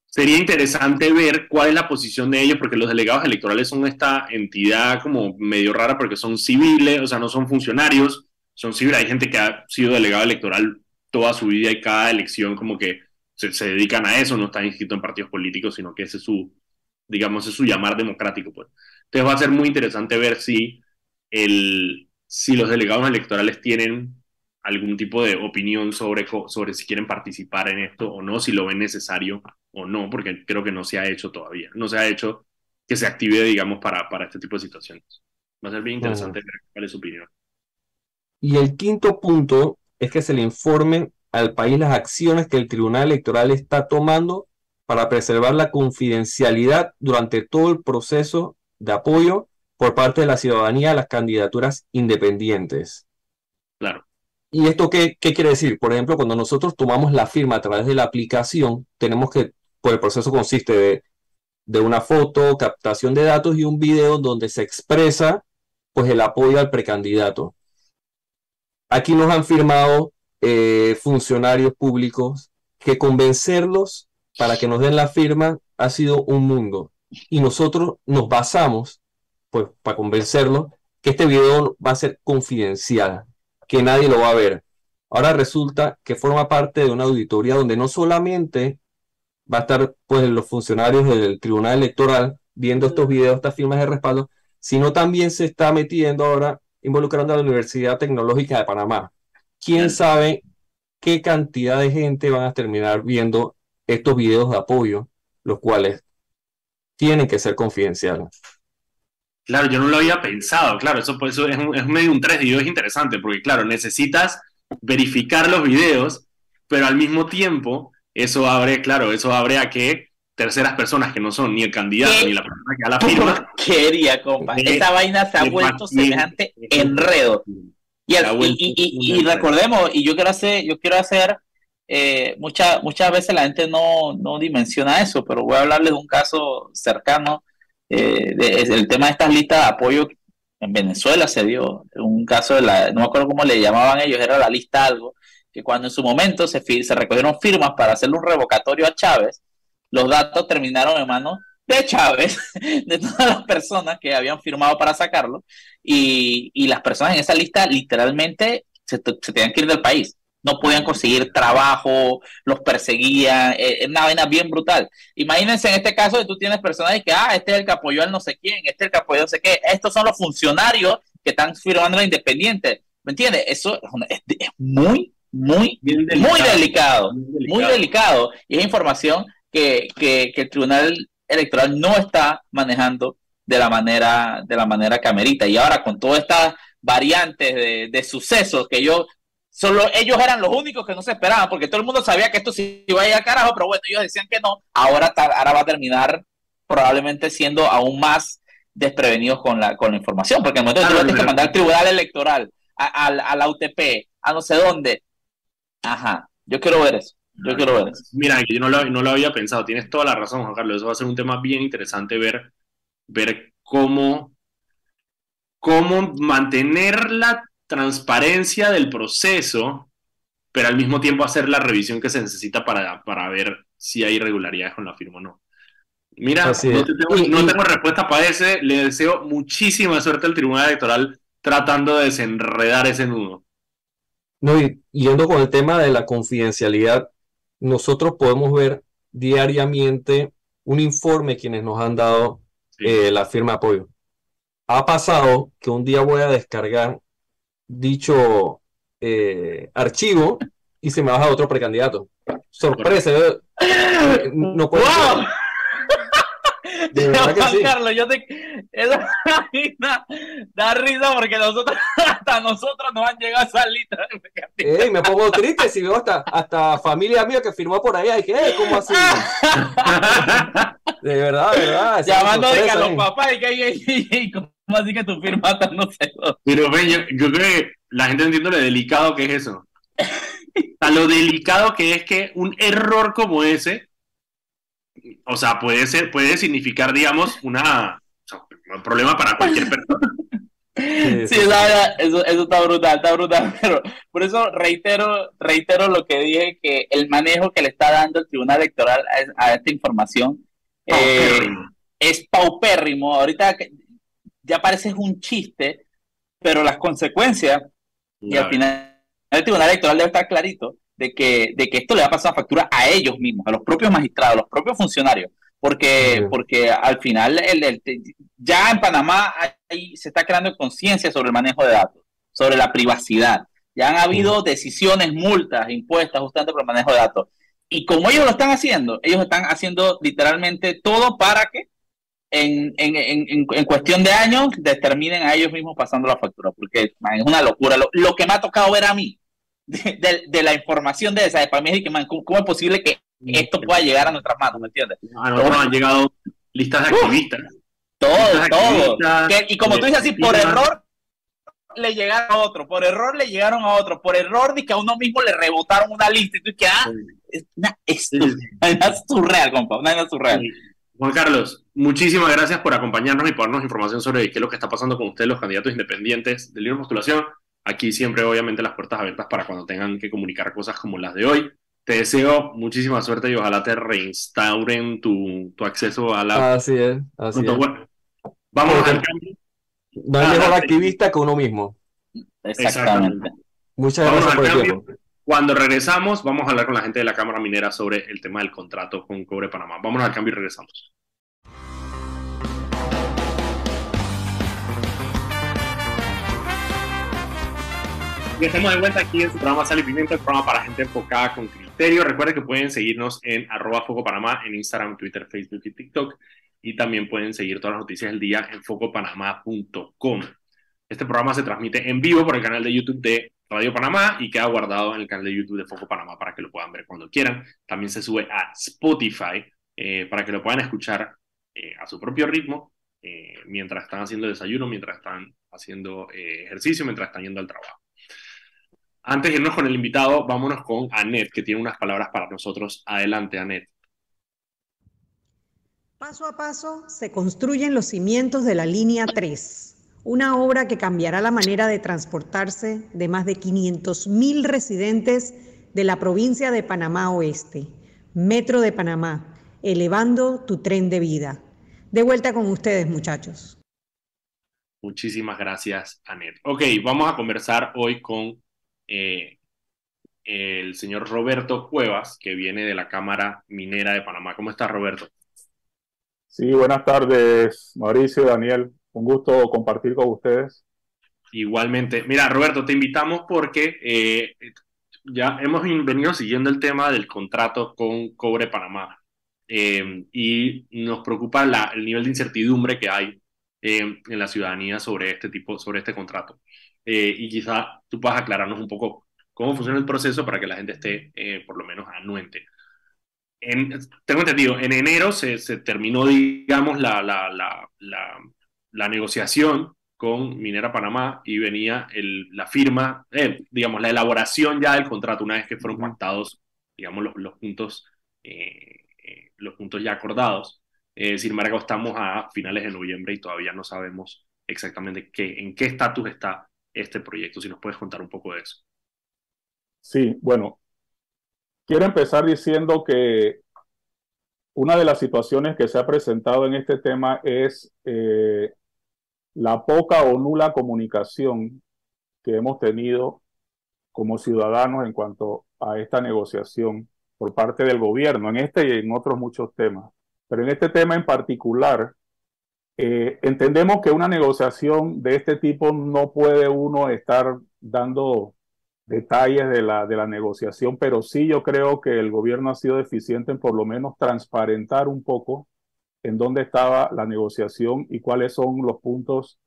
Sería interesante ver cuál es la posición de ellos, porque los delegados electorales son esta entidad como medio rara porque son civiles, o sea, no son funcionarios, son civiles. Hay gente que ha sido delegado electoral toda su vida y cada elección como que se, dedican a eso, no están inscritos en partidos políticos, sino que ese es su, digamos, es su llamar democrático. Pues. Entonces va a ser muy interesante ver si, el, si los delegados electorales tienen algún tipo de opinión sobre, sobre si quieren participar en esto o no, si lo ven necesario o no, porque creo que no se ha hecho todavía. No se ha hecho que se active, digamos, para, para este tipo de situaciones. Va a ser bien interesante ver cuál es su opinión. Y el quinto punto es que se le informe al país las acciones que el Tribunal Electoral está tomando para preservar la confidencialidad durante todo el proceso de apoyo por parte de la ciudadanía a las candidaturas independientes. Claro. ¿Y esto qué, quiere decir? Por ejemplo, cuando nosotros tomamos la firma a través de la aplicación, tenemos que, pues el proceso consiste de, de una foto, captación de datos y un video donde se expresa pues el apoyo al precandidato. Aquí nos han firmado eh, funcionarios públicos que convencerlos para que nos den la firma ha sido un mundo. Y nosotros nos basamos, pues, para convencerlo, que este video va a ser confidencial, que nadie lo va a ver. Ahora resulta que forma parte de una auditoría donde no solamente va a estar pues los funcionarios del Tribunal Electoral viendo estos videos, estas firmas de respaldo, sino también se está metiendo ahora involucrando a la Universidad Tecnológica de Panamá. ¿Quién sabe qué cantidad de gente van a terminar viendo estos videos de apoyo, los cuales tienen que ser confidenciales. Claro, yo no lo había pensado, claro, eso, pues, es, es medio un 3 y es interesante, porque claro, necesitas verificar los videos, pero al mismo tiempo, eso abre, claro, eso abre a que terceras personas que no son ni el candidato ni la persona que da la firma. Quería, compa. Esa vaina se ha vuelto semejante enredo. Y, y, y, recordemos, y yo quiero hacer, yo quiero hacer eh, muchas muchas veces la gente no, no, dimensiona eso, pero voy a hablarles de un caso cercano, eh, el tema de estas listas de apoyo en Venezuela se dio un caso de la, no me acuerdo cómo le llamaban ellos, era la lista algo, que cuando en su momento se, se recogieron firmas para hacerle un revocatorio a Chávez, los datos terminaron en manos de Chávez, [laughs] de todas las personas que habían firmado para sacarlo, y, y las personas en esa lista literalmente se, se tenían que ir del país no podían conseguir trabajo, los perseguían, eh, es una vaina bien brutal. Imagínense en este caso que tú tienes personajes que, ah, este es el que apoyó al no sé quién, este es el que apoyó no sé qué, estos son los funcionarios que están firmando la independiente, ¿me entiendes? Eso es, muy, muy, muy delicado, muy delicado, y es información que, que, el Tribunal Electoral no está manejando de la manera, de la manera que amerita. Y ahora con todas estas variantes de, de sucesos que yo Solo ellos eran los únicos que no se esperaban, porque todo el mundo sabía que esto se iba a ir a carajo, pero bueno, ellos decían que no. Ahora, ahora va a terminar probablemente siendo aún más desprevenidos con la, con la información, porque en el momento tienes que mandar al tribunal electoral, a, la UTP, a no sé dónde. Ajá, yo quiero ver eso. Yo quiero ver eso. Mira, yo no lo, no lo había pensado, tienes toda la razón, Juan Carlos. Eso va a ser un tema bien interesante ver, ver cómo, cómo mantener la transparencia del proceso, pero al mismo tiempo hacer la revisión que se necesita para, para ver si hay irregularidades con la firma o no. Mira, no, tengo, respuesta para ese. Le deseo muchísima suerte al Tribunal Electoral tratando de desenredar ese nudo. No, y yendo con el tema de la confidencialidad, nosotros podemos ver diariamente un informe quienes nos han dado eh, la firma de apoyo. Ha pasado que un día voy a descargar dicho eh, archivo y se me baja otro precandidato. Sorpresa. No puedo. [laughs] De verdad que sí. Carlos, yo te... Esa [laughs] da risa porque nosotros, [laughs] hasta nosotros nos han llegado a salir. Ey, me pongo triste si veo hasta, hasta familia mía que firmó por ahí. Dije, ¿cómo así? de verdad, de verdad. Llamando a los papás y que ¿Cómo así que tu firma está [laughs] no sé? Pero ven, yo, creo que la gente entiende lo delicado que es eso. A lo delicado que es que un error como ese, o sea, puede ser, puede significar, digamos, una, un problema para cualquier [laughs] persona. Sí, eso, eso está brutal, está brutal, [laughs] pero por eso reitero, reitero lo que dije, que el manejo que le está dando el Tribunal Electoral a, esta información eh, es paupérrimo. Ahorita ya parece un chiste, pero las consecuencias, y al final el Tribunal Electoral debe estar clarito de que, de que esto le va a pasar factura a ellos mismos, a los propios magistrados, a los propios funcionarios, porque, porque al final el, ya en Panamá se está creando conciencia sobre el manejo de datos, sobre la privacidad. Ya han habido decisiones, multas impuestas justamente por el manejo de datos. Y como ellos lo están haciendo, ellos están haciendo literalmente todo para que en, en, en, cuestión de años determinen a ellos mismos pasando la factura, porque es una locura. Lo, que me ha tocado ver a mí de, la información de esa, para mí es que, ¿cómo, es posible que esto pueda llegar a nuestras manos? ¿Me entiendes? A nosotros han llegado listas de activistas. todo, todo. y como tú dices así, por error le llegaron a otro, por error le llegaron a otro, por error de que a uno mismo le rebotaron una lista y tú que, ah, es, surreal, compa, una surreal. Juan Carlos, muchísimas gracias por acompañarnos y por darnos información sobre qué es lo que está pasando con ustedes, los candidatos independientes del libro de postulación. Aquí siempre, obviamente, las puertas abiertas para cuando tengan que comunicar cosas como las de hoy. Te deseo muchísima suerte y ojalá te reinstauren tu, acceso a la. Así es, así es. vamos al cambio. No hay mejor activista que uno mismo. Exactamente. Muchas gracias por el tiempo. Cuando regresamos, vamos a hablar con la gente de la Cámara Minera sobre el tema del contrato con Cobre Panamá. Vámonos al cambio y regresamos. Y estamos de vuelta aquí en su programa Sal y Pimienta, el programa para gente enfocada con criterio. Recuerden que pueden seguirnos en arroba Foco Panamá en Instagram, Twitter, Facebook y TikTok. Y también pueden seguir todas las noticias del día en focopanamá.com. Este programa se transmite en vivo por el canal de YouTube de Radio Panamá y queda guardado en el canal de YouTube de Foco Panamá para que lo puedan ver cuando quieran. También se sube a Spotify eh, para que lo puedan escuchar eh, a su propio ritmo eh, mientras están haciendo desayuno, mientras están haciendo ejercicio, mientras están yendo al trabajo. Antes de irnos con el invitado, vámonos con Anet, que tiene unas palabras para nosotros. Adelante, Anet. Paso a paso se construyen los cimientos de la línea 3 una obra que cambiará la manera de transportarse de más de 500.000 residentes de la provincia de Panamá Oeste, Metro de Panamá, elevando tu tren de vida. De vuelta con ustedes, muchachos. Muchísimas gracias, Anet. Ok, vamos a conversar hoy con eh, el señor Roberto Cuevas, que viene de la Cámara Minera de Panamá. ¿Cómo estás, Roberto? Sí, buenas tardes, Mauricio, Daniel. Un gusto compartir con ustedes. Igualmente. Mira, Roberto, te invitamos porque eh, ya hemos venido siguiendo el tema del contrato con Cobre Panamá eh, y nos preocupa el nivel de incertidumbre que hay eh, en la ciudadanía sobre este tipo, sobre este contrato. Y quizá tú puedas aclararnos un poco cómo funciona el proceso para que la gente esté por lo menos anuente tengo entendido, en enero se, se terminó, digamos, la, la, la, la, negociación con Minera Panamá y venía el, la firma, eh, digamos, la elaboración ya del contrato una vez que fueron pactados, digamos, los, los puntos, eh, eh, los puntos ya acordados. sin embargo, estamos a finales de noviembre y todavía no sabemos exactamente qué, en qué estatus está este proyecto. Si nos puedes contar un poco de eso. Sí, bueno, Quiero empezar diciendo que una de las situaciones que se ha presentado en este tema es eh, la poca o nula comunicación que hemos tenido como ciudadanos en cuanto a esta negociación por parte del gobierno, en este y en otros muchos temas. Pero en este tema en particular, eh, entendemos que una negociación de este tipo no puede uno estar dando detalles de la, de la negociación, pero sí yo creo que el gobierno ha sido deficiente en por lo menos transparentar un poco en dónde estaba la negociación y cuáles son los puntos,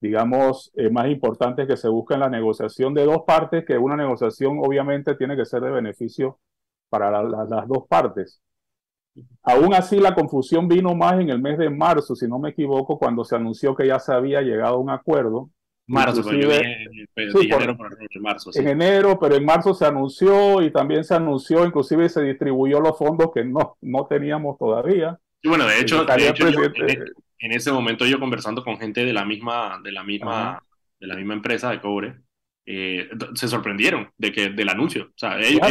digamos, eh, más importantes que se busca en la negociación de dos partes, que una negociación obviamente tiene que ser de beneficio para las dos partes. Aún así, la confusión vino más en el mes de marzo, si no me equivoco, cuando se anunció que ya se había llegado a un acuerdo Marzo, pero en marzo. En enero, pero en marzo se anunció y también se anunció, inclusive se distribuyó los fondos que no, no teníamos todavía. Y bueno, de hecho, en, ese momento yo conversando con gente de la misma, de la misma, de la misma empresa de cobre, eh, se sorprendieron de que del anuncio. O sea, ellos,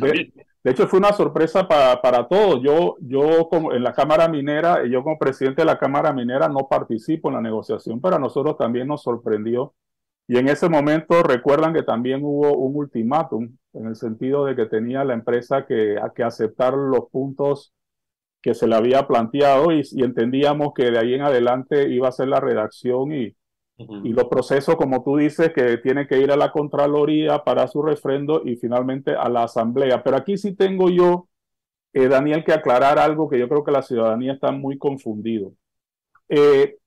de hecho, fue una sorpresa para, para todos. Yo, yo como en la Cámara Minera, yo como presidente de la Cámara Minera no participo en la negociación, pero a nosotros también nos sorprendió. Y en ese momento recuerdan que también hubo un ultimátum en el sentido de que tenía la empresa que, que aceptar los puntos que se le había planteado y, y entendíamos que de ahí en adelante iba a ser la redacción y, y los procesos, como tú dices, que tiene que ir a la Contraloría para su refrendo y finalmente a la Asamblea. Pero aquí sí tengo yo, eh, Daniel, que aclarar algo que yo creo que la ciudadanía está muy confundido. Eh,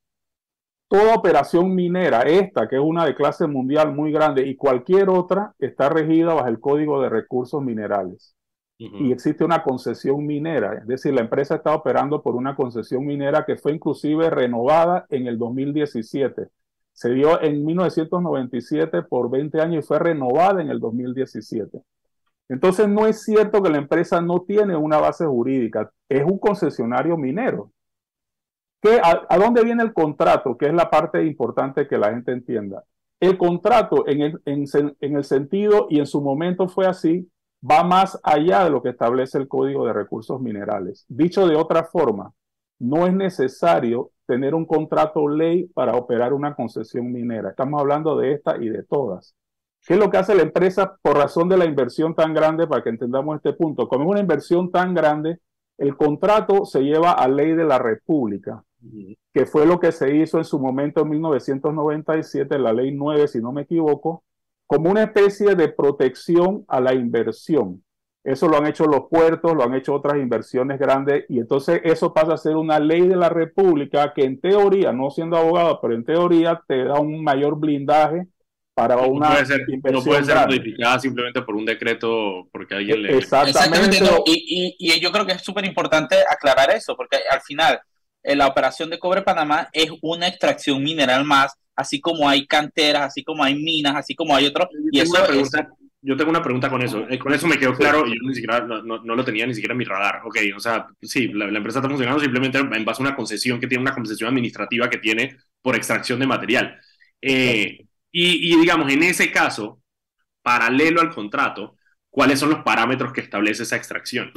toda operación minera, esta que es una de clase mundial muy grande y cualquier otra, está regida bajo el Código de Recursos Minerales. Y existe una concesión minera, es decir, la empresa está operando por una concesión minera que fue inclusive renovada en el 2017 se dio en 1997 por 20 años y fue renovada en el 2017. Entonces no es cierto que la empresa no tiene una base jurídica, es un concesionario minero. ¿Qué, a, dónde viene el contrato? Que es la parte importante que la gente entienda. El contrato en el, en el sentido y en su momento fue así, va más allá de lo que establece el Código de Recursos Minerales. Dicho de otra forma, no es necesario tener un contrato ley para operar una concesión minera. Estamos hablando de esta y de todas. ¿Qué es lo que hace la empresa por razón de la inversión tan grande para que entendamos este punto? Como es una inversión tan grande, el contrato se lleva a ley de la República, que fue lo que se hizo en su momento en 1997, la ley 9, si no me equivoco, como una especie de protección a la inversión. Eso lo han hecho los puertos, lo han hecho otras inversiones grandes y entonces eso pasa a ser una ley de la República que en teoría, no siendo abogado, pero en teoría te da un mayor blindaje para una puede ser, no puede ser modificada simplemente por un decreto porque alguien le exactamente, y, y, yo creo que es súper importante aclarar eso porque al final eh, la operación de cobre Panamá es una extracción mineral más así como hay canteras así como hay minas así como hay otros y eso yo tengo una pregunta con eso. Eh, con eso me quedó claro y yo ni siquiera no, no, lo tenía ni siquiera en mi radar. Ok, o sea, sí, la, empresa está funcionando simplemente en base a una concesión que tiene una concesión administrativa que tiene por extracción de material. Eh, y, digamos, en ese caso, paralelo al contrato, ¿cuáles son los parámetros que establece esa extracción?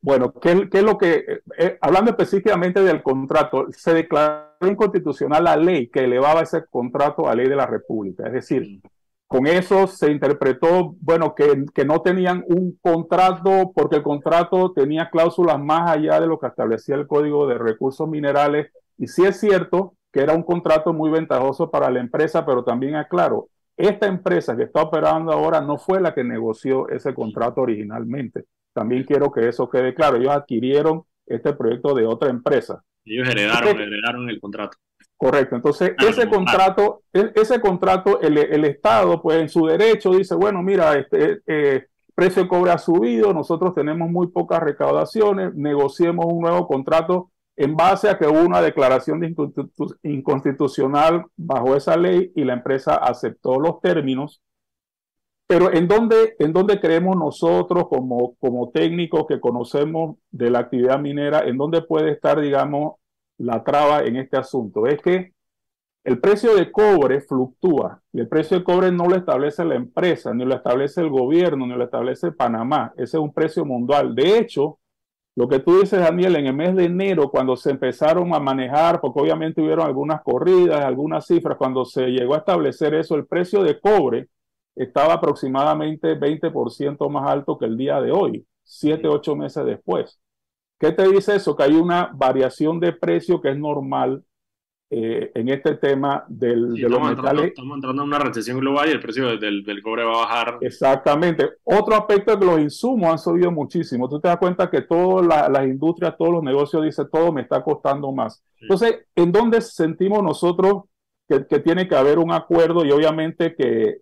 Bueno, ¿qué, es lo que, eh, hablando específicamente del contrato, se declaró inconstitucional la ley que elevaba ese contrato a ley de la República. Es decir, mm. Con eso se interpretó, bueno, que, que no tenían un contrato porque el contrato tenía cláusulas más allá de lo que establecía el Código de Recursos Minerales. Y sí es cierto que era un contrato muy ventajoso para la empresa, pero también aclaro, esta empresa que está operando ahora no fue la que negoció ese contrato originalmente. También quiero que eso quede claro. Ellos adquirieron este proyecto de otra empresa. Ellos heredaron, heredaron el contrato. Correcto. Entonces, ese contrato, ese contrato, el, Estado, pues en su derecho dice, bueno, mira, este eh, precio de cobre ha subido, nosotros tenemos muy pocas recaudaciones, negociemos un nuevo contrato en base a que hubo una declaración de inconstitucional bajo esa ley y la empresa aceptó los términos. Pero ¿en dónde, en dónde creemos nosotros como, como técnicos que conocemos de la actividad minera, en dónde puede estar, digamos, la traba en este asunto? Es que el precio de cobre fluctúa y el precio de cobre no lo establece la empresa, ni lo establece el gobierno, ni lo establece Panamá. Ese es un precio mundial. De hecho, lo que tú dices, Daniel, en el mes de enero, cuando se empezaron a manejar, porque obviamente hubieron algunas corridas, algunas cifras, cuando se llegó a establecer eso, el precio de cobre estaba aproximadamente 20% más alto que el día de hoy, siete, ocho meses después. ¿Qué te dice eso? Que hay una variación de precio que es normal eh, en este tema del, de los metales. estamos entrando en una recesión global y el precio del, del, cobre va a bajar. Exactamente. Otro aspecto es que los insumos han subido muchísimo. Tú te das cuenta que todas las industrias, todos los negocios dicen todo me está costando más. Entonces, ¿en dónde sentimos nosotros que, que, tiene que haber un acuerdo y obviamente que,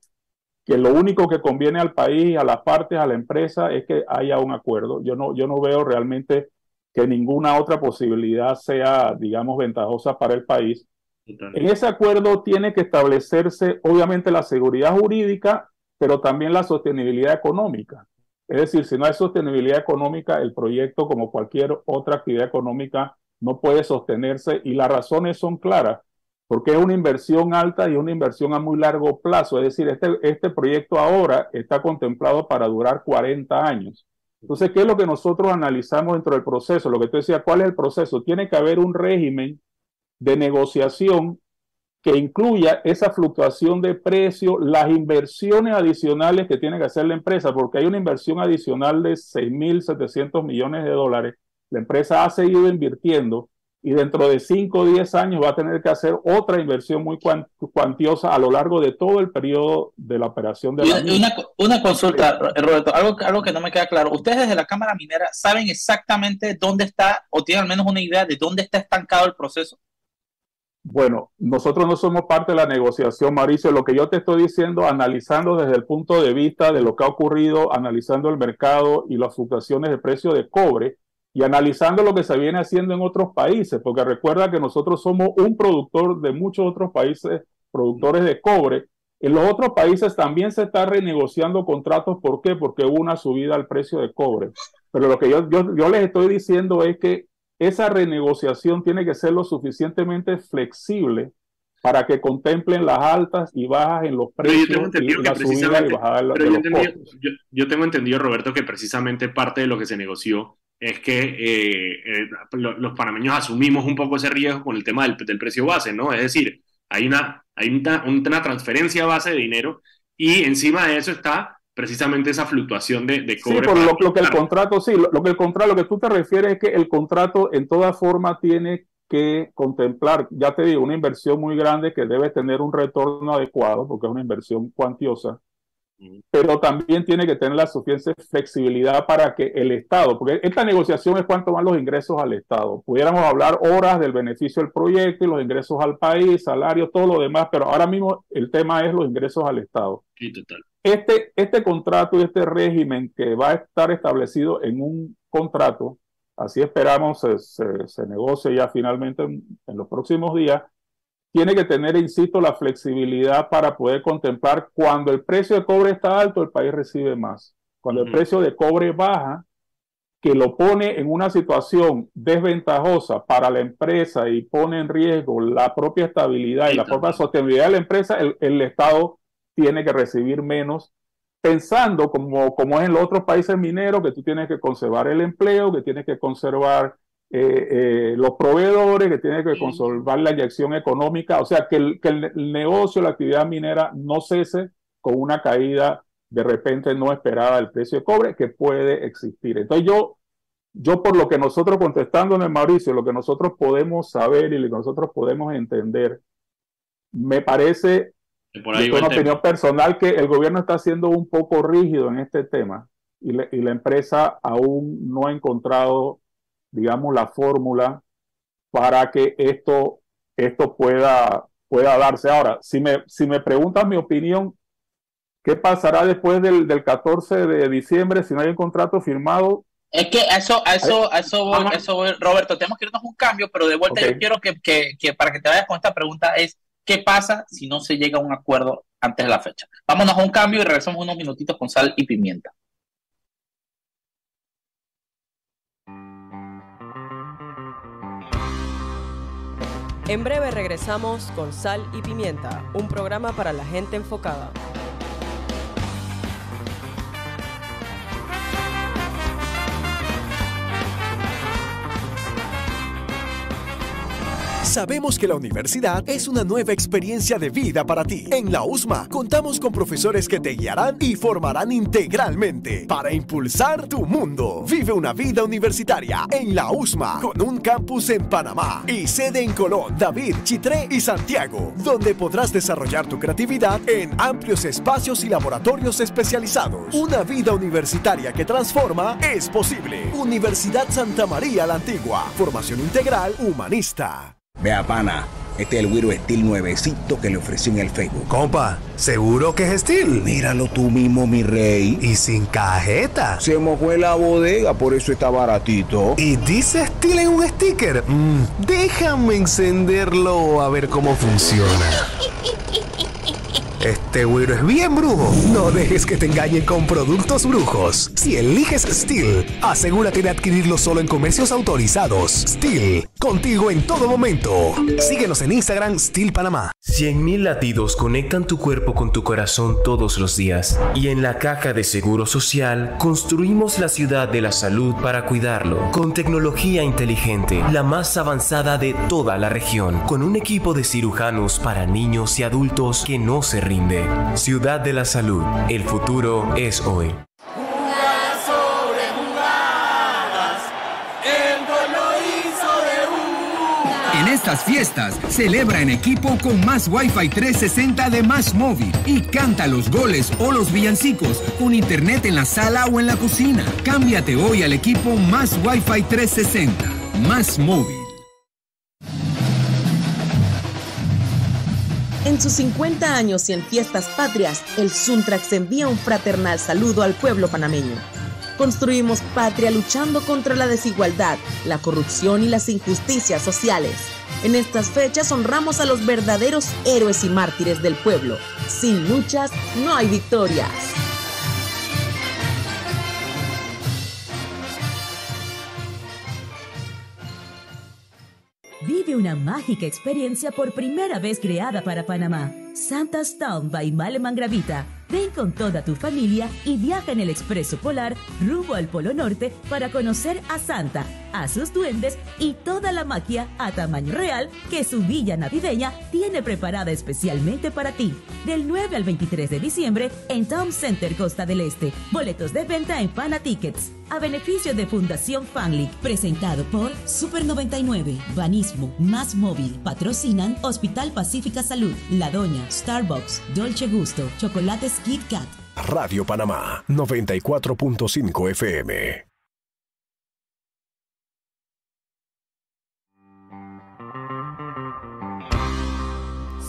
que lo único que conviene al país, a las partes, a la empresa es que haya un acuerdo? Yo no, yo no veo realmente que ninguna otra posibilidad sea, digamos, ventajosa para el país. En ese acuerdo tiene que establecerse, obviamente, la seguridad jurídica, pero también la sostenibilidad económica. Es decir, si no hay sostenibilidad económica, el proyecto, como cualquier otra actividad económica, no puede sostenerse y las razones son claras, porque es una inversión alta y una inversión a muy largo plazo. Es decir, este, este proyecto ahora está contemplado para durar 40 años. Entonces, ¿qué es lo que nosotros analizamos dentro del proceso? Lo que tú decías, ¿cuál es el proceso? Tiene que haber un régimen de negociación que incluya esa fluctuación de precio, las inversiones adicionales que tiene que hacer la empresa, porque hay una inversión adicional de 6.700 millones de dólares. La empresa ha seguido invirtiendo y dentro de 5 o 10 años va a tener que hacer otra inversión muy cuantiosa a lo largo de todo el periodo de la operación de la una, una, consulta, Roberto, algo, algo que no me queda claro. ¿Ustedes desde la Cámara Minera saben exactamente dónde está o tienen al menos una idea de dónde está estancado el proceso? Bueno, nosotros no somos parte de la negociación, Mauricio. Lo que yo te estoy diciendo, analizando desde el punto de vista de lo que ha ocurrido, analizando el mercado y las fluctuaciones de precio de cobre, y analizando lo que se viene haciendo en otros países, porque recuerda que nosotros somos un productor de muchos otros países productores de cobre. En los otros países también se está renegociando contratos. ¿Por qué? Porque hubo una subida al precio de cobre. Pero lo que yo, yo, les estoy diciendo es que esa renegociación tiene que ser lo suficientemente flexible para que contemplen las altas y bajas en los precios y la subida y bajada de, los yo tengo entendido, Roberto, que precisamente parte de lo que se negoció es que eh, eh, los panameños asumimos un poco ese riesgo con el tema del, precio base, ¿no? Es decir, hay, una, hay una, transferencia base de dinero y encima de eso está precisamente esa fluctuación de, de cobre. Sí, por lo, que el contrato, sí, lo, que el contrato, lo que tú te refieres es que el contrato en toda forma tiene que contemplar, ya te digo, una inversión muy grande que debe tener un retorno adecuado, porque es una inversión cuantiosa, pero también tiene que tener la suficiente flexibilidad para que el Estado, porque esta negociación es cuánto van los ingresos al Estado. Pudiéramos hablar horas del beneficio del proyecto y los ingresos al país, salarios, todo lo demás, pero ahora mismo el tema es los ingresos al Estado. Este, este contrato y este régimen que va a estar establecido en un contrato, así esperamos se, se, negocie ya finalmente en los próximos días, tiene que tener, insisto, la flexibilidad para poder contemplar cuando el precio de cobre está alto, el país recibe más. Cuando el precio de cobre baja, que lo pone en una situación desventajosa para la empresa y pone en riesgo la propia estabilidad y la propia sostenibilidad de la empresa, el, Estado tiene que recibir menos, pensando como, como es en los otros países mineros, que tú tienes que conservar el empleo, que tienes que conservar eh, eh, los proveedores, que tienes que conservar la inyección económica, o sea, que el, que el negocio, la actividad minera no cese con una caída de repente no esperada el precio de cobre que puede existir. Entonces yo, yo por lo que nosotros contestándole Mauricio, lo que nosotros podemos saber y lo que nosotros podemos entender, me parece, por una opinión personal, que el gobierno está siendo un poco rígido en este tema y, y la empresa aún no ha encontrado, digamos, la fórmula para que esto, esto pueda, pueda darse. Ahora, si me, si me preguntan mi opinión, ¿Qué pasará después del, del 14 de diciembre si no hay un contrato firmado? Es que eso, eso, eso, voy, eso Roberto, tenemos que irnos un cambio, pero de vuelta yo quiero que, que, que, para que te vayas con esta pregunta es, ¿qué pasa si no se llega a un acuerdo antes de la fecha? Vámonos a un cambio y regresamos unos minutitos con sal y pimienta. En breve regresamos con Sal y Pimienta, un programa para la gente enfocada. Sabemos que la universidad es una nueva experiencia de vida para ti. En la USMA contamos con profesores que te guiarán y formarán integralmente para impulsar tu mundo. Vive una vida universitaria en la USMA con un campus en Panamá y sede en Colón, David, Chitré y Santiago, donde podrás desarrollar tu creatividad en amplios espacios y laboratorios especializados. Una vida universitaria que transforma es posible. Universidad Santa María la Antigua. Formación integral humanista. Vea, pana, este es el Wiro Steel nuevecito que le ofrecí en el Facebook. Compa, ¿seguro que es Steel? Míralo tú mismo, mi rey. Y sin cajeta. Se mojó en la bodega, por eso está baratito. ¿Y dice Steel en un sticker? Mm, déjame encenderlo a ver cómo funciona. [laughs] Este güiro es bien brujo. No dejes que te engañen con productos brujos. Si eliges Steel, asegúrate de adquirirlo solo en comercios autorizados. Steel, contigo en todo momento. Síguenos en Instagram, Steel Panamá. 100.000 latidos conectan tu cuerpo con tu corazón todos los días. Y en la caja de Seguro Social construimos la ciudad de la salud para cuidarlo. Con tecnología inteligente, la más avanzada de toda la región. Con un equipo de cirujanos para niños y adultos que no se ríen Ciudad de la Salud. El futuro es hoy. En estas fiestas, celebra en equipo con más Wi-Fi 360 de Más Móvil y canta los goles o los villancicos con internet en la sala o en la cocina. Cámbiate hoy al equipo Más Wi-Fi 360. Más Móvil. En sus 50 años y en fiestas patrias, el Suntrax envía un fraternal saludo al pueblo panameño. Construimos patria luchando contra la desigualdad, la corrupción y las injusticias sociales. En estas fechas honramos a los verdaderos héroes y mártires del pueblo. Sin luchas no hay victorias. Vive una mágica experiencia por primera vez creada para Panamá. Santa's Town by Maleman Gravita Ven con toda tu familia y viaja en el Expreso Polar rumbo al Polo Norte para conocer a Santa, a sus duendes y toda la magia a tamaño real que su villa navideña tiene preparada especialmente para ti. Del 9 al 23 de diciembre en Town Center Costa del Este. Boletos de venta en Pana Tickets. A beneficio de Fundación Fanlic, presentado por Super 99, Banismo, Más Móvil, patrocinan Hospital Pacífica Salud, La Doña, Starbucks, Dolce Gusto, Chocolates Kit Kat. Radio Panamá 94.5 FM.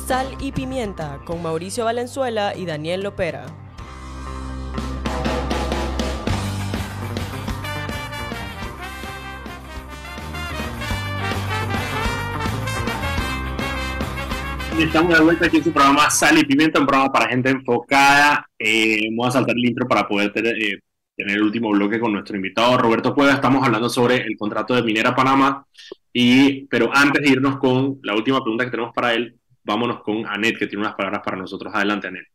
Sal y pimienta con Mauricio Valenzuela y Daniel Lopera. Estamos de vuelta aquí en su programa Sal y Pimienta, un programa para gente enfocada. Eh, vamos a saltar el intro para poder eh, tener el último bloque con nuestro invitado Roberto Cueva. Estamos hablando sobre el contrato de Minera Panamá. Y, pero antes de irnos con la última pregunta que tenemos para él, vámonos con Anet, que tiene unas palabras para nosotros. Adelante, Anet.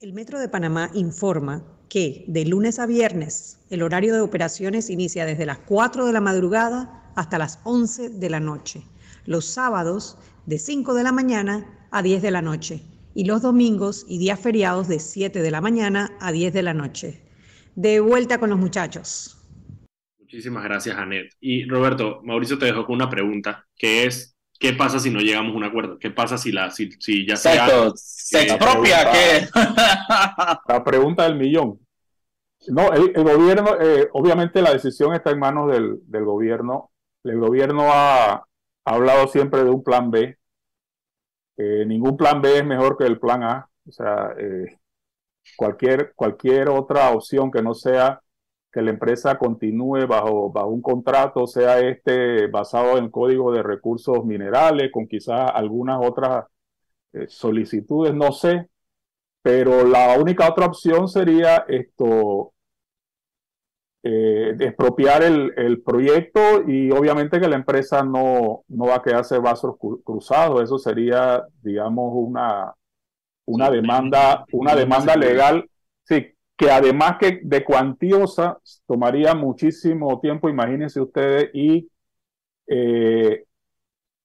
El Metro de Panamá informa que de lunes a viernes el horario de operaciones inicia desde las 4 de la madrugada hasta las 11 de la noche. Los sábados de 5 de la mañana a 10 de la noche y los domingos y días feriados de 7 de la mañana a 10 de la noche. De vuelta con los muchachos. Muchísimas gracias, Anet. Y Roberto, Mauricio te dejó con una pregunta, que es, ¿qué pasa si no llegamos a un acuerdo? ¿Qué pasa si, la, si, si ya sea... se expropia, ¿qué? [laughs] La pregunta del millón. No, el, gobierno, eh, obviamente la decisión está en manos del, del gobierno. El gobierno ha, ha, hablado siempre de un plan B. Eh, ningún plan B es mejor que el plan A. O sea, eh, cualquier, cualquier otra opción que no sea que la empresa continúe bajo, bajo un contrato, sea este basado en código de recursos minerales, con quizás algunas otras eh, solicitudes, no sé, pero la única otra opción sería esto, eh, expropiar el, el, proyecto y obviamente que la empresa no, no va a quedarse vasos cruzados, eso sería, digamos, una, una demanda, una demanda legal, sí, que además que de cuantiosa tomaría muchísimo tiempo, imagínense ustedes, y eh,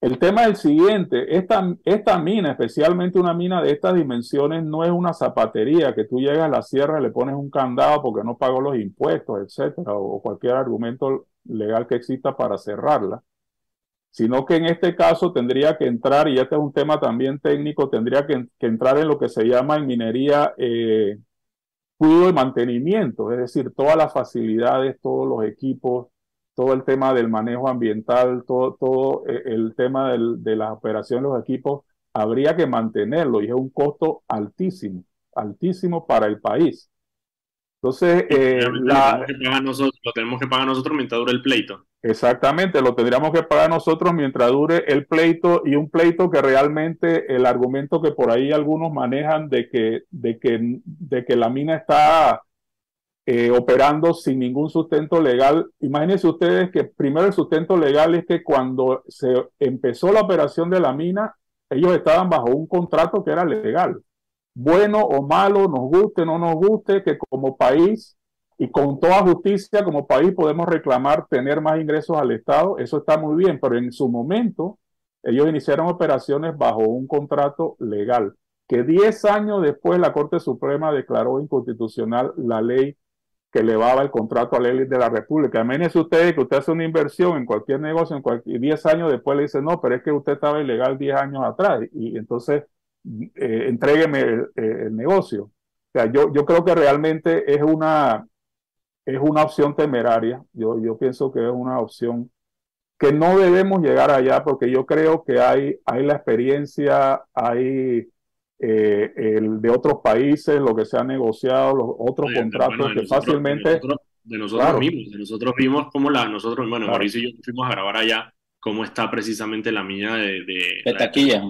el tema es el siguiente, esta, esta mina, especialmente una mina de estas dimensiones, no es una zapatería que tú llegas a la sierra y le pones un candado porque no pagó los impuestos, etcétera, o cualquier argumento legal que exista para cerrarla sino que en este caso tendría que entrar, y este es un tema también técnico, tendría que, entrar en lo que se llama en minería eh, cuidado y mantenimiento, es decir, todas las facilidades, todos los equipos, todo el tema del manejo ambiental, todo, todo eh, el tema de las operaciones los equipos, habría que mantenerlo y es un costo altísimo, altísimo para el país. Entonces, eh, la, lo tenemos que pagar nosotros mientras dure el pleito. Exactamente, lo tendríamos que pagar nosotros mientras dure el pleito y un pleito que realmente el argumento que por ahí algunos manejan de que, de que, de que la mina está eh, operando sin ningún sustento legal. Imagínense ustedes que primero el sustento legal es que cuando se empezó la operación de la mina, ellos estaban bajo un contrato que era legal bueno o malo, nos guste no nos guste, que como país y con toda justicia como país podemos reclamar tener más ingresos al Estado, eso está muy bien, pero en su momento ellos iniciaron operaciones bajo un contrato legal, que 10 años después la Corte Suprema declaró inconstitucional la ley que elevaba el contrato a la ley de la República. Imagínense ustedes que usted hace una inversión en cualquier negocio, en cualquier, 10 años después le dice, no, pero es que usted estaba ilegal 10 años atrás. Y entonces eh, entrégueme el, negocio. O sea, yo, yo creo que realmente es una, es una opción temeraria. Yo, yo pienso que es una opción que no debemos llegar allá porque yo creo que hay, hay la experiencia, hay eh, el de otros países, lo que se ha negociado, los otros contratos que fácilmente... De nosotros, mismos, de nosotros vimos cómo la, nosotros, bueno, Mauricio y yo fuimos a grabar allá cómo está precisamente la mina de... De, taquilla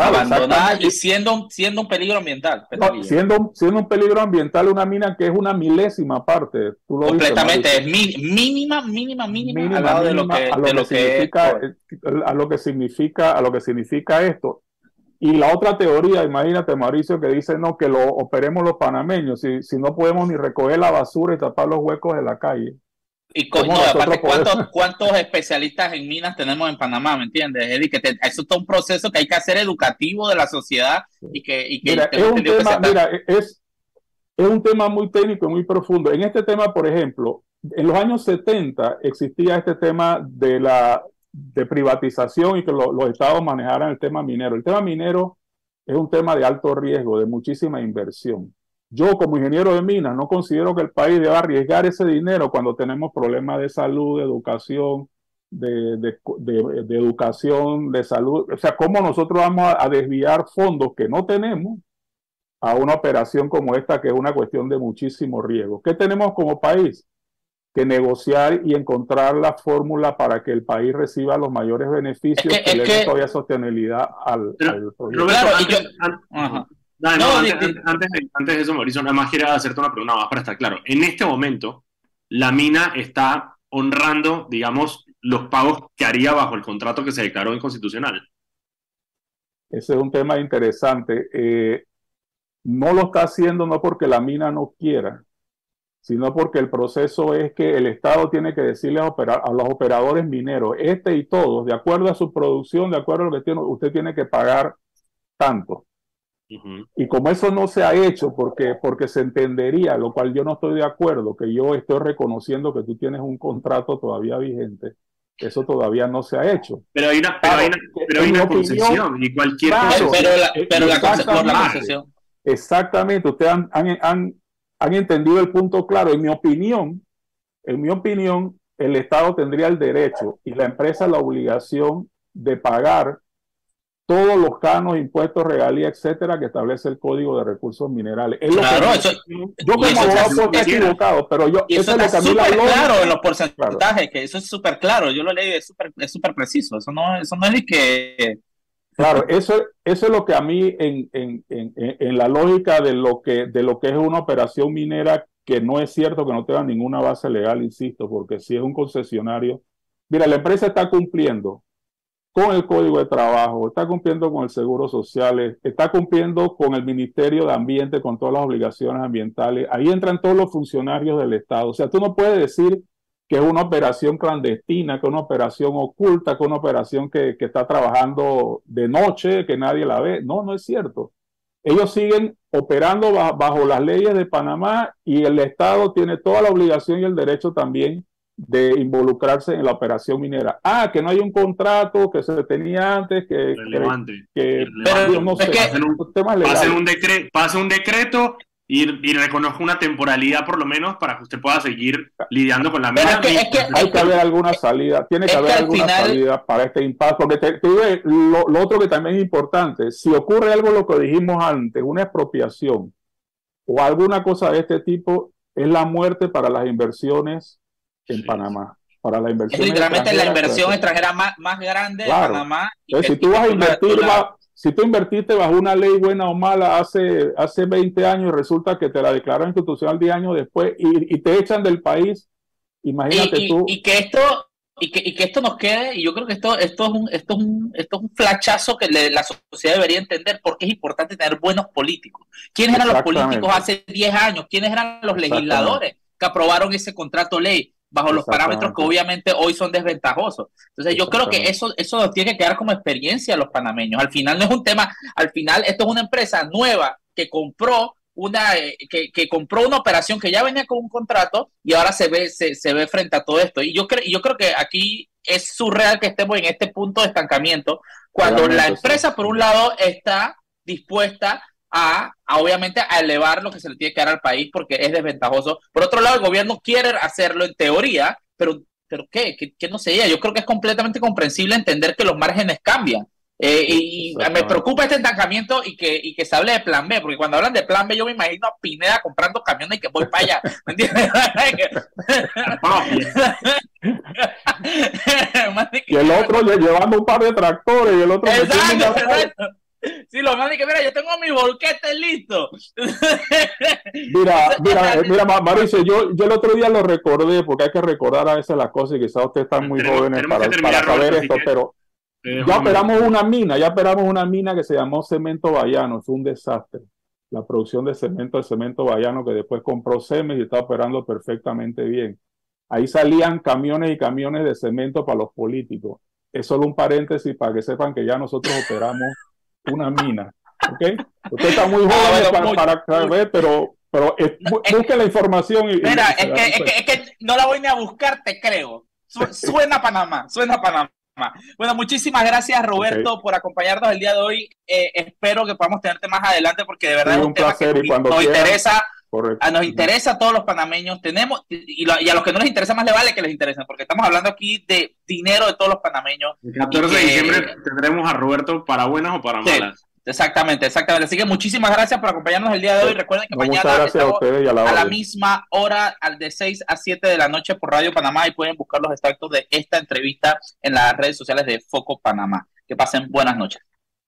abandonada y siendo, siendo un peligro ambiental. siendo, siendo un peligro ambiental una mina que es una milésima parte. Completamente, es mínima, mínima, mínima, a lo que, significa, a lo que significa, a lo que significa esto. Y la otra teoría, imagínate Mauricio, que dice no, que lo operemos los panameños, si, si no podemos ni recoger la basura y tapar los huecos de la calle. Y no, aparte, ¿cuántos, [laughs] ¿cuántos, especialistas en minas tenemos en Panamá? ¿Me entiendes, Eddie? Que eso es todo un proceso que hay que hacer educativo de la sociedad y que... Y que mira, es un, tema, mira es, es un tema muy técnico y muy profundo. En este tema, por ejemplo, en los años 70 existía este tema de la de privatización y que los estados manejaran el tema minero. El tema minero es un tema de alto riesgo, de muchísima inversión. Yo como ingeniero de minas no considero que el país deba arriesgar ese dinero cuando tenemos problemas de salud, de educación, de, de, educación, de salud. O sea, ¿cómo nosotros vamos a, desviar fondos que no tenemos a una operación como esta, que es una cuestión de muchísimo riesgo? ¿Qué tenemos como país? Que negociar y encontrar la fórmula para que el país reciba los mayores beneficios que, le dé todavía sostenibilidad al, proyecto. antes, antes, de eso, Mauricio, nada más quería hacerte una pregunta más para estar claro. En este momento, la mina está honrando, digamos, los pagos que haría bajo el contrato que se declaró inconstitucional. Ese es un tema interesante. Eh, no lo está haciendo no porque la mina no quiera, sino porque el proceso es que el Estado tiene que decirle a, los operadores mineros, este y todos, de acuerdo a su producción, de acuerdo a lo que tiene, usted tiene que pagar tanto. Y como eso no se ha hecho, porque, porque se entendería, lo cual yo no estoy de acuerdo, que yo estoy reconociendo que tú tienes un contrato todavía vigente, eso todavía no se ha hecho. Pero hay una, pero hay una, concesión y cualquier Pero, la, concesión. Exactamente, ustedes han, han, han entendido el punto claro. En mi opinión, en mi opinión, el Estado tendría el derecho y la empresa la obligación de pagar todos los canos, impuestos, regalías, etcétera, que establece el Código de Recursos Minerales. claro, eso, yo como abogado equivocado, pero yo eso, eso es súper claro en los porcentajes, que eso es súper claro, yo lo leí, es súper es super preciso, eso no, eso no es de que... Claro, eso, eso es lo que a mí en, en, en, en, la lógica de lo, que, de lo que es una operación minera, que no es cierto que no tenga ninguna base legal, insisto, porque si es un concesionario, mira, la empresa está cumpliendo con el Código de Trabajo, está cumpliendo con el Seguro Social, está cumpliendo con el Ministerio de Ambiente, con todas las obligaciones ambientales. Ahí entran todos los funcionarios del Estado. O sea, tú no puedes decir que es una operación clandestina, que es una operación oculta, que es una operación que, está trabajando de noche, que nadie la ve. No, no es cierto. Ellos siguen operando bajo las leyes de Panamá y el Estado tiene toda la obligación y el derecho también de involucrarse en la operación minera. Ah, que no hay un contrato que se tenía antes, que... Relevante. que, Pero, no sé, pasen un, un, decreto, pase un decreto y, y reconozca una temporalidad por lo menos para que usted pueda seguir lidiando con la mina. hay que haber alguna salida, tiene que haber alguna salida para este impacto. Porque te, lo, lo, otro que también es importante, si ocurre algo lo que dijimos antes, una expropiación o alguna cosa de este tipo, es la muerte para las inversiones en Panamá. Para la inversión. Es literalmente la inversión extranjera más, más grande de Panamá. si tú vas a invertir, si tú invertiste bajo una ley buena o mala hace, hace 20 años y resulta que te la declararon institucional 10 años después y, te echan del país, imagínate tú. Y que esto y que, y que, esto nos quede, y yo creo que esto, esto, es, un, esto, es, un, esto es un flachazo que la sociedad debería entender porque es importante tener buenos políticos. ¿Quiénes eran los políticos hace 10 años? ¿Quiénes eran los legisladores que aprobaron ese contrato ley? Bajo los parámetros que obviamente hoy son desventajosos. Entonces yo creo que eso, eso nos tiene que quedar como experiencia a los panameños. Al final no es un tema, al final esto es una empresa nueva que compró una eh, que, que, compró una operación que ya venía con un contrato y ahora se ve se, se ve frente a todo esto y yo creo yo creo que aquí es surreal que estemos en este punto de estancamiento cuando la empresa por un lado está dispuesta a, obviamente a elevar lo que se le tiene que dar al país porque es desventajoso. Por otro lado, el gobierno quiere hacerlo en teoría, pero, pero ¿qué? ¿Qué, no sé? Yo creo que es completamente comprensible entender que los márgenes cambian. Eh, y, me preocupa este estancamiento y que, y que se hable de plan B, porque cuando hablan de plan B yo me imagino a Pineda comprando camiones y que voy para allá. ¿Me entiendes? [laughs] [laughs] y el otro llevando un par de tractores y el otro... Exacto, Sí, lo más que, mira, yo tengo mi volquete listo. Mira, [laughs] mira, eh, mira, Mauricio, yo, yo el otro día lo recordé, porque hay que recordar a veces las cosas y quizás ustedes están muy jóvenes para, para saber esto, pero ya operamos una mina, ya operamos una mina que se llamó Cemento Bayano, fue un desastre. La producción de cemento de Cemento Bayano que después compró Cemes y está operando perfectamente bien. Ahí salían camiones y camiones de cemento para los políticos. Es solo un paréntesis para que sepan que ya nosotros operamos una mina. ¿Ok? Usted está muy ah, joven para, saber, pero, pero busque la información. Y, mira, es, que, es, que, no la voy ni a buscar, te creo. suena Panamá, suena Panamá. Bueno, muchísimas gracias Roberto por acompañarnos el día de hoy. Eh, espero que podamos tenerte más adelante porque de verdad es un, tema que nos interesa. A nos interesa a todos los panameños. Tenemos, y, a los que no les interesa más le vale que les interesen, porque estamos hablando aquí de dinero de todos los panameños. El 14 de diciembre tendremos a Roberto para buenas o para malas. Exactamente, exactamente. Así que muchísimas gracias por acompañarnos el día de hoy. Recuerden que mañana a, la, misma hora, al de 6 a 7 de la noche por Radio Panamá y pueden buscar los extractos de esta entrevista en las redes sociales de Foco Panamá. Que pasen buenas noches.